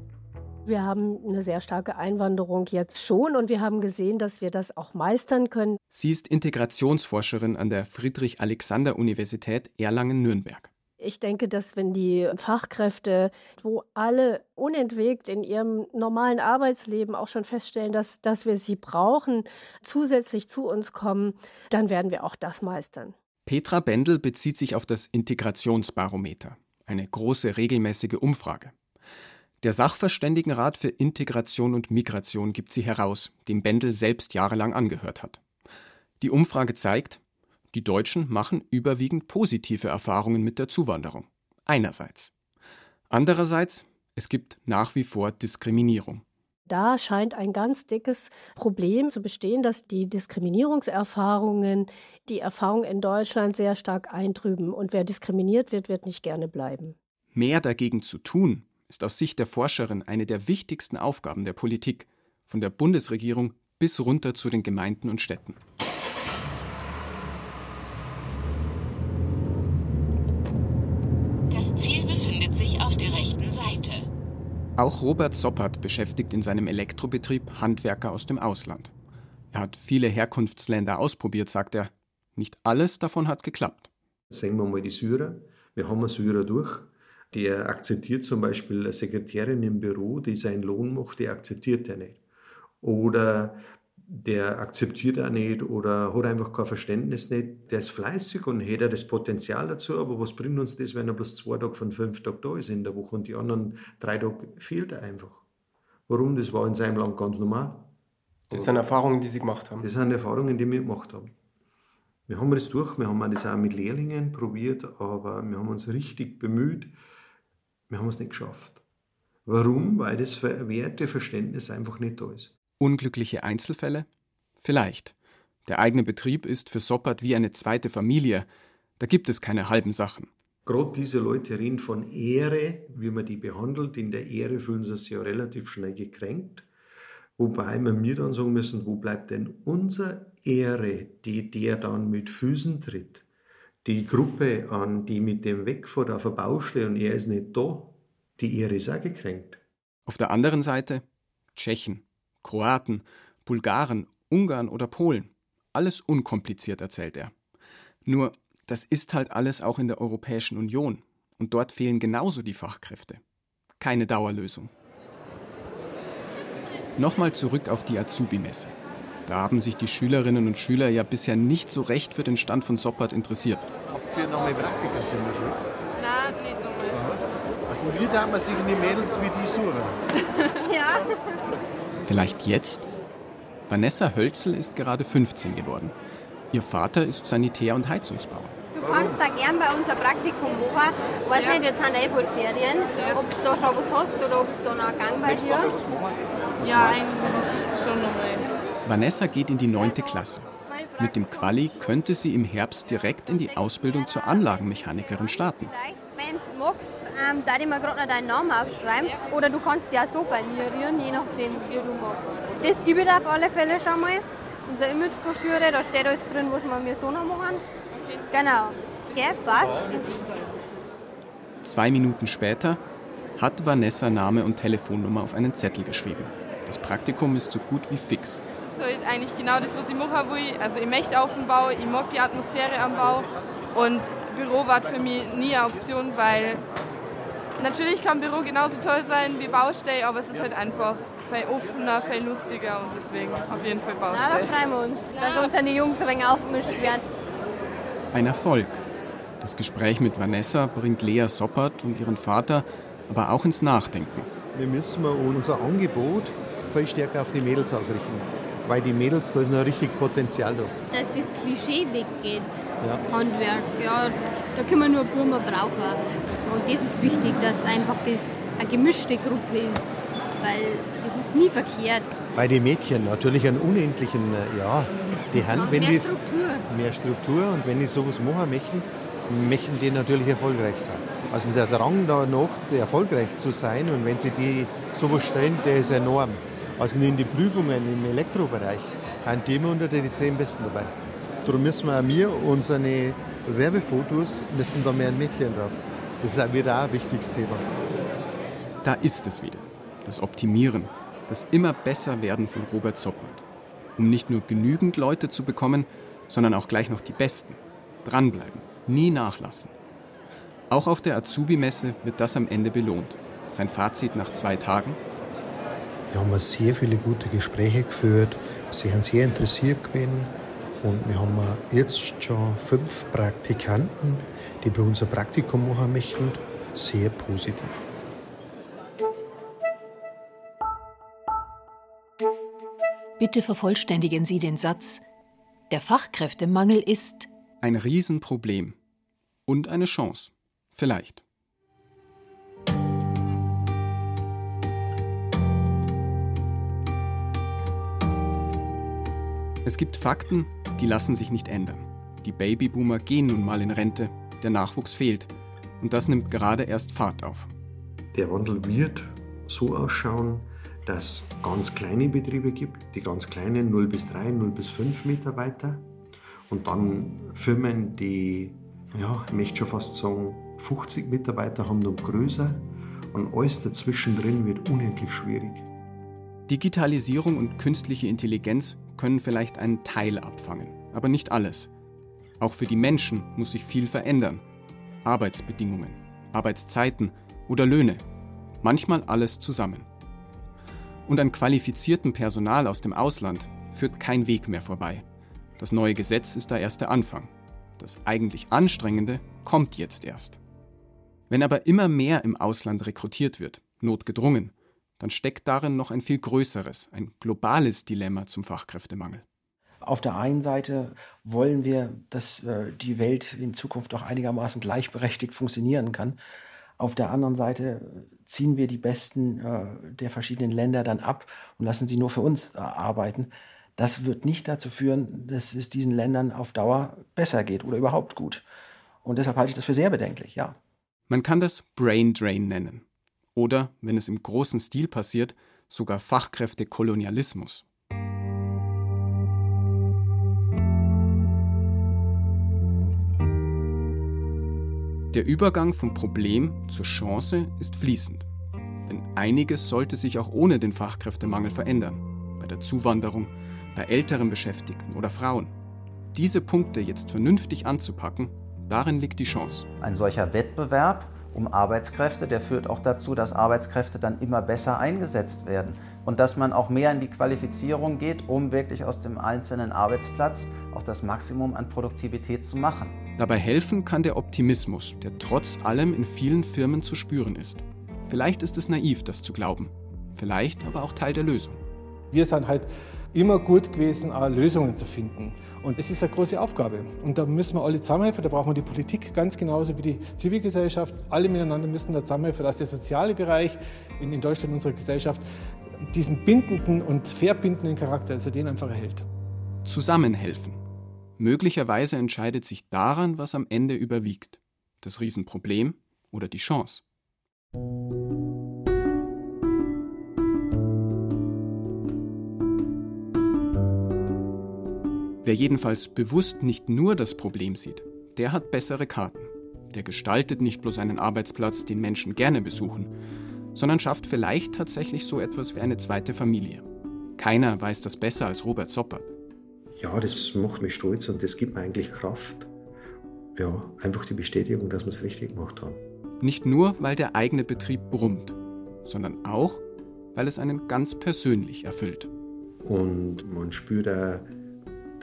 Wir haben eine sehr starke Einwanderung jetzt schon und wir haben gesehen, dass wir das auch meistern können. Sie ist Integrationsforscherin an der Friedrich-Alexander-Universität Erlangen-Nürnberg. Ich denke, dass wenn die Fachkräfte, wo alle unentwegt in ihrem normalen Arbeitsleben auch schon feststellen, dass, dass wir sie brauchen, zusätzlich zu uns kommen, dann werden wir auch das meistern. Petra Bendel bezieht sich auf das Integrationsbarometer, eine große regelmäßige Umfrage. Der Sachverständigenrat für Integration und Migration gibt sie heraus, dem Bendel selbst jahrelang angehört hat. Die Umfrage zeigt, die Deutschen machen überwiegend positive Erfahrungen mit der Zuwanderung. Einerseits. Andererseits, es gibt nach wie vor Diskriminierung. Da scheint ein ganz dickes Problem zu bestehen, dass die Diskriminierungserfahrungen die Erfahrung in Deutschland sehr stark eintrüben. Und wer diskriminiert wird, wird nicht gerne bleiben. Mehr dagegen zu tun, ist aus Sicht der Forscherin eine der wichtigsten Aufgaben der Politik, von der Bundesregierung bis runter zu den Gemeinden und Städten. Das Ziel befindet sich auf der rechten Seite. Auch Robert Soppert beschäftigt in seinem Elektrobetrieb Handwerker aus dem Ausland. Er hat viele Herkunftsländer ausprobiert, sagt er. Nicht alles davon hat geklappt. Sehen wir mal die Syrer. Wir haben einen Syrer durch der akzeptiert zum Beispiel eine Sekretärin im Büro, die seinen Lohn macht, die akzeptiert er nicht. Oder der akzeptiert er nicht oder hat einfach kein Verständnis nicht. Der ist fleißig und hätte das Potenzial dazu, aber was bringt uns das, wenn er bloß zwei Tage von fünf Tagen da ist in der Woche und die anderen drei Tage fehlt er einfach? Warum? Das war in seinem Land ganz normal. Das sind Erfahrungen, die Sie gemacht haben. Das sind Erfahrungen, die wir gemacht haben. Wir haben das durch, wir haben das auch mit Lehrlingen probiert, aber wir haben uns richtig bemüht, wir haben es nicht geschafft. Warum? Weil das verwehrte Verständnis einfach nicht da ist. Unglückliche Einzelfälle? Vielleicht. Der eigene Betrieb ist für Soppert wie eine zweite Familie. Da gibt es keine halben Sachen. Gerade diese Leute reden von Ehre, wie man die behandelt. In der Ehre fühlen sie sich ja relativ schnell gekränkt. Wobei wir mir dann sagen müssen, wo bleibt denn unsere Ehre, die der dann mit Füßen tritt? Die Gruppe an, die mit dem wegfährt auf der Baustelle und er ist nicht da, die Ehre ist auch gekränkt. Auf der anderen Seite Tschechen, Kroaten, Bulgaren, Ungarn oder Polen. Alles unkompliziert, erzählt er. Nur, das ist halt alles auch in der Europäischen Union. Und dort fehlen genauso die Fachkräfte. Keine Dauerlösung. Nochmal zurück auf die Azubi-Messe. Da haben sich die Schülerinnen und Schüler ja bisher nicht so recht für den Stand von Soppert interessiert. Habt ihr noch mal Praktika in der Schule? Nein, nicht nochmal. Also wie da man sich die Mädels wie die suchen? ja. Vielleicht jetzt? Vanessa Hölzel ist gerade 15 geworden. Ihr Vater ist Sanitär- und Heizungsbauer. Du kannst da gern bei uns ein Praktikum machen. Ich weiß nicht, jetzt sind eh bald Ferien, ob du da schon was hast oder ob es da noch einen Gang bei dir Ja, eigentlich schon nochmal. Vanessa geht in die neunte Klasse. Mit dem Quali könnte sie im Herbst direkt in die Ausbildung zur Anlagenmechanikerin starten. Wenn du magst, ähm, darf ich mir gerade noch deinen Namen aufschreiben. Oder du kannst ja so bei mir rühren, je nachdem, wie du magst. Das gebe ich dir auf alle Fälle schon mal. Unsere Imagebroschüre, da steht alles drin, was wir mir so noch machen. Genau. Der passt. Zwei Minuten später hat Vanessa Name und Telefonnummer auf einen Zettel geschrieben. Das Praktikum ist so gut wie fix. Das ist halt eigentlich genau das, was ich machen will. Also ich möchte auf dem Bau, ich mag die Atmosphäre am Bau und Büro war für mich nie eine Option, weil natürlich kann Büro genauso toll sein wie Baustelle, aber es ist halt einfach viel offener, viel lustiger und deswegen auf jeden Fall Na, da Baustelle. freuen wir uns, dass unsere Jungs ein wenig aufgemischt werden. Ein Erfolg. Das Gespräch mit Vanessa bringt Lea Soppert und ihren Vater aber auch ins Nachdenken. Wir müssen mal unser Angebot viel stärker auf die Mädels ausrichten. Weil die Mädels, da ist noch richtig Potenzial da. dass das Klischee weggeht. Ja. Handwerk, ja, da können wir nur Burma brauchen. Und das ist wichtig, dass einfach das eine gemischte Gruppe ist, weil das ist nie verkehrt. Weil die Mädchen natürlich einen unendlichen, äh, ja, die haben, wenn mehr die Struktur. mehr Struktur und wenn die sowas machen möchten, möchten die natürlich erfolgreich sein. Also der Drang danach, erfolgreich zu sein und wenn sie die sowas stellen, der ist enorm. Also in die Prüfungen im Elektrobereich haben die immer unter den zehn Besten dabei. Darum müssen wir auch wir unsere Werbefotos müssen da mehr ein Mädchen drauf. Das ist auch wieder ein wichtiges Thema. Da ist es wieder. Das Optimieren, das immer besser werden von Robert Soppert. Um nicht nur genügend Leute zu bekommen, sondern auch gleich noch die Besten. Dranbleiben, nie nachlassen. Auch auf der Azubi-Messe wird das am Ende belohnt. Sein Fazit nach zwei Tagen? Wir haben sehr viele gute Gespräche geführt. Sie haben sehr interessiert gewesen. Und wir haben jetzt schon fünf Praktikanten, die bei uns ein Praktikum machen möchten. Sehr positiv. Bitte vervollständigen Sie den Satz. Der Fachkräftemangel ist Ein Riesenproblem. Und eine Chance. Vielleicht. Es gibt Fakten, die lassen sich nicht ändern. Die Babyboomer gehen nun mal in Rente, der Nachwuchs fehlt. Und das nimmt gerade erst Fahrt auf. Der Wandel wird so ausschauen, dass es ganz kleine Betriebe gibt, die ganz kleinen 0 bis 3, 0 bis 5 Mitarbeiter. Und dann Firmen, die, ja, ich möchte schon fast sagen, 50 Mitarbeiter haben und größer. Und alles dazwischen drin wird unendlich schwierig. Digitalisierung und künstliche Intelligenz können vielleicht einen Teil abfangen, aber nicht alles. Auch für die Menschen muss sich viel verändern. Arbeitsbedingungen, Arbeitszeiten oder Löhne. Manchmal alles zusammen. Und an qualifiziertem Personal aus dem Ausland führt kein Weg mehr vorbei. Das neue Gesetz ist da erst der Anfang. Das eigentlich Anstrengende kommt jetzt erst. Wenn aber immer mehr im Ausland rekrutiert wird, notgedrungen, dann steckt darin noch ein viel größeres, ein globales Dilemma zum Fachkräftemangel. Auf der einen Seite wollen wir, dass äh, die Welt in Zukunft auch einigermaßen gleichberechtigt funktionieren kann. Auf der anderen Seite ziehen wir die Besten äh, der verschiedenen Länder dann ab und lassen sie nur für uns äh, arbeiten. Das wird nicht dazu führen, dass es diesen Ländern auf Dauer besser geht oder überhaupt gut. Und deshalb halte ich das für sehr bedenklich, ja. Man kann das Brain Drain nennen. Oder, wenn es im großen Stil passiert, sogar Fachkräftekolonialismus. Der Übergang vom Problem zur Chance ist fließend. Denn einiges sollte sich auch ohne den Fachkräftemangel verändern. Bei der Zuwanderung, bei älteren Beschäftigten oder Frauen. Diese Punkte jetzt vernünftig anzupacken, darin liegt die Chance. Ein solcher Wettbewerb um Arbeitskräfte, der führt auch dazu, dass Arbeitskräfte dann immer besser eingesetzt werden und dass man auch mehr in die Qualifizierung geht, um wirklich aus dem einzelnen Arbeitsplatz auch das Maximum an Produktivität zu machen. Dabei helfen kann der Optimismus, der trotz allem in vielen Firmen zu spüren ist. Vielleicht ist es naiv, das zu glauben, vielleicht aber auch Teil der Lösung. Wir sind halt immer gut gewesen, auch Lösungen zu finden. Und es ist eine große Aufgabe. Und da müssen wir alle zusammenhelfen. Da brauchen wir die Politik ganz genauso wie die Zivilgesellschaft. Alle miteinander müssen da zusammenhelfen, dass der soziale Bereich in, in Deutschland unserer Gesellschaft diesen bindenden und verbindenden Charakter, also den einfach erhält. Zusammenhelfen. Möglicherweise entscheidet sich daran, was am Ende überwiegt. Das Riesenproblem oder die Chance. Wer jedenfalls bewusst nicht nur das Problem sieht, der hat bessere Karten. Der gestaltet nicht bloß einen Arbeitsplatz, den Menschen gerne besuchen, sondern schafft vielleicht tatsächlich so etwas wie eine zweite Familie. Keiner weiß das besser als Robert Soppert. Ja, das macht mich stolz und das gibt mir eigentlich Kraft. Ja, einfach die Bestätigung, dass wir es richtig gemacht haben. Nicht nur, weil der eigene Betrieb brummt, sondern auch, weil es einen ganz persönlich erfüllt. Und man spürt auch,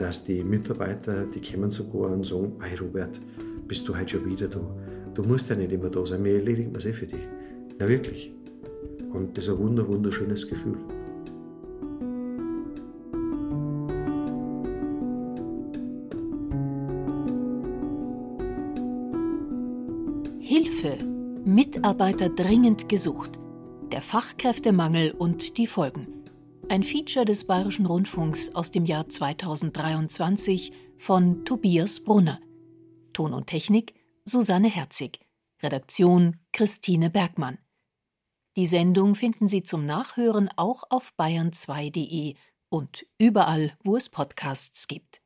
dass die Mitarbeiter, die kommen sogar und sagen, hey Robert, bist du heute schon wieder da? Du musst ja nicht immer da sein, wir erledigen das eh für dich. Na wirklich. Und das ist ein wunder, wunderschönes Gefühl. Hilfe. Mitarbeiter dringend gesucht. Der Fachkräftemangel und die Folgen. Ein Feature des Bayerischen Rundfunks aus dem Jahr 2023 von Tobias Brunner. Ton und Technik Susanne Herzig. Redaktion Christine Bergmann. Die Sendung finden Sie zum Nachhören auch auf bayern2.de und überall, wo es Podcasts gibt.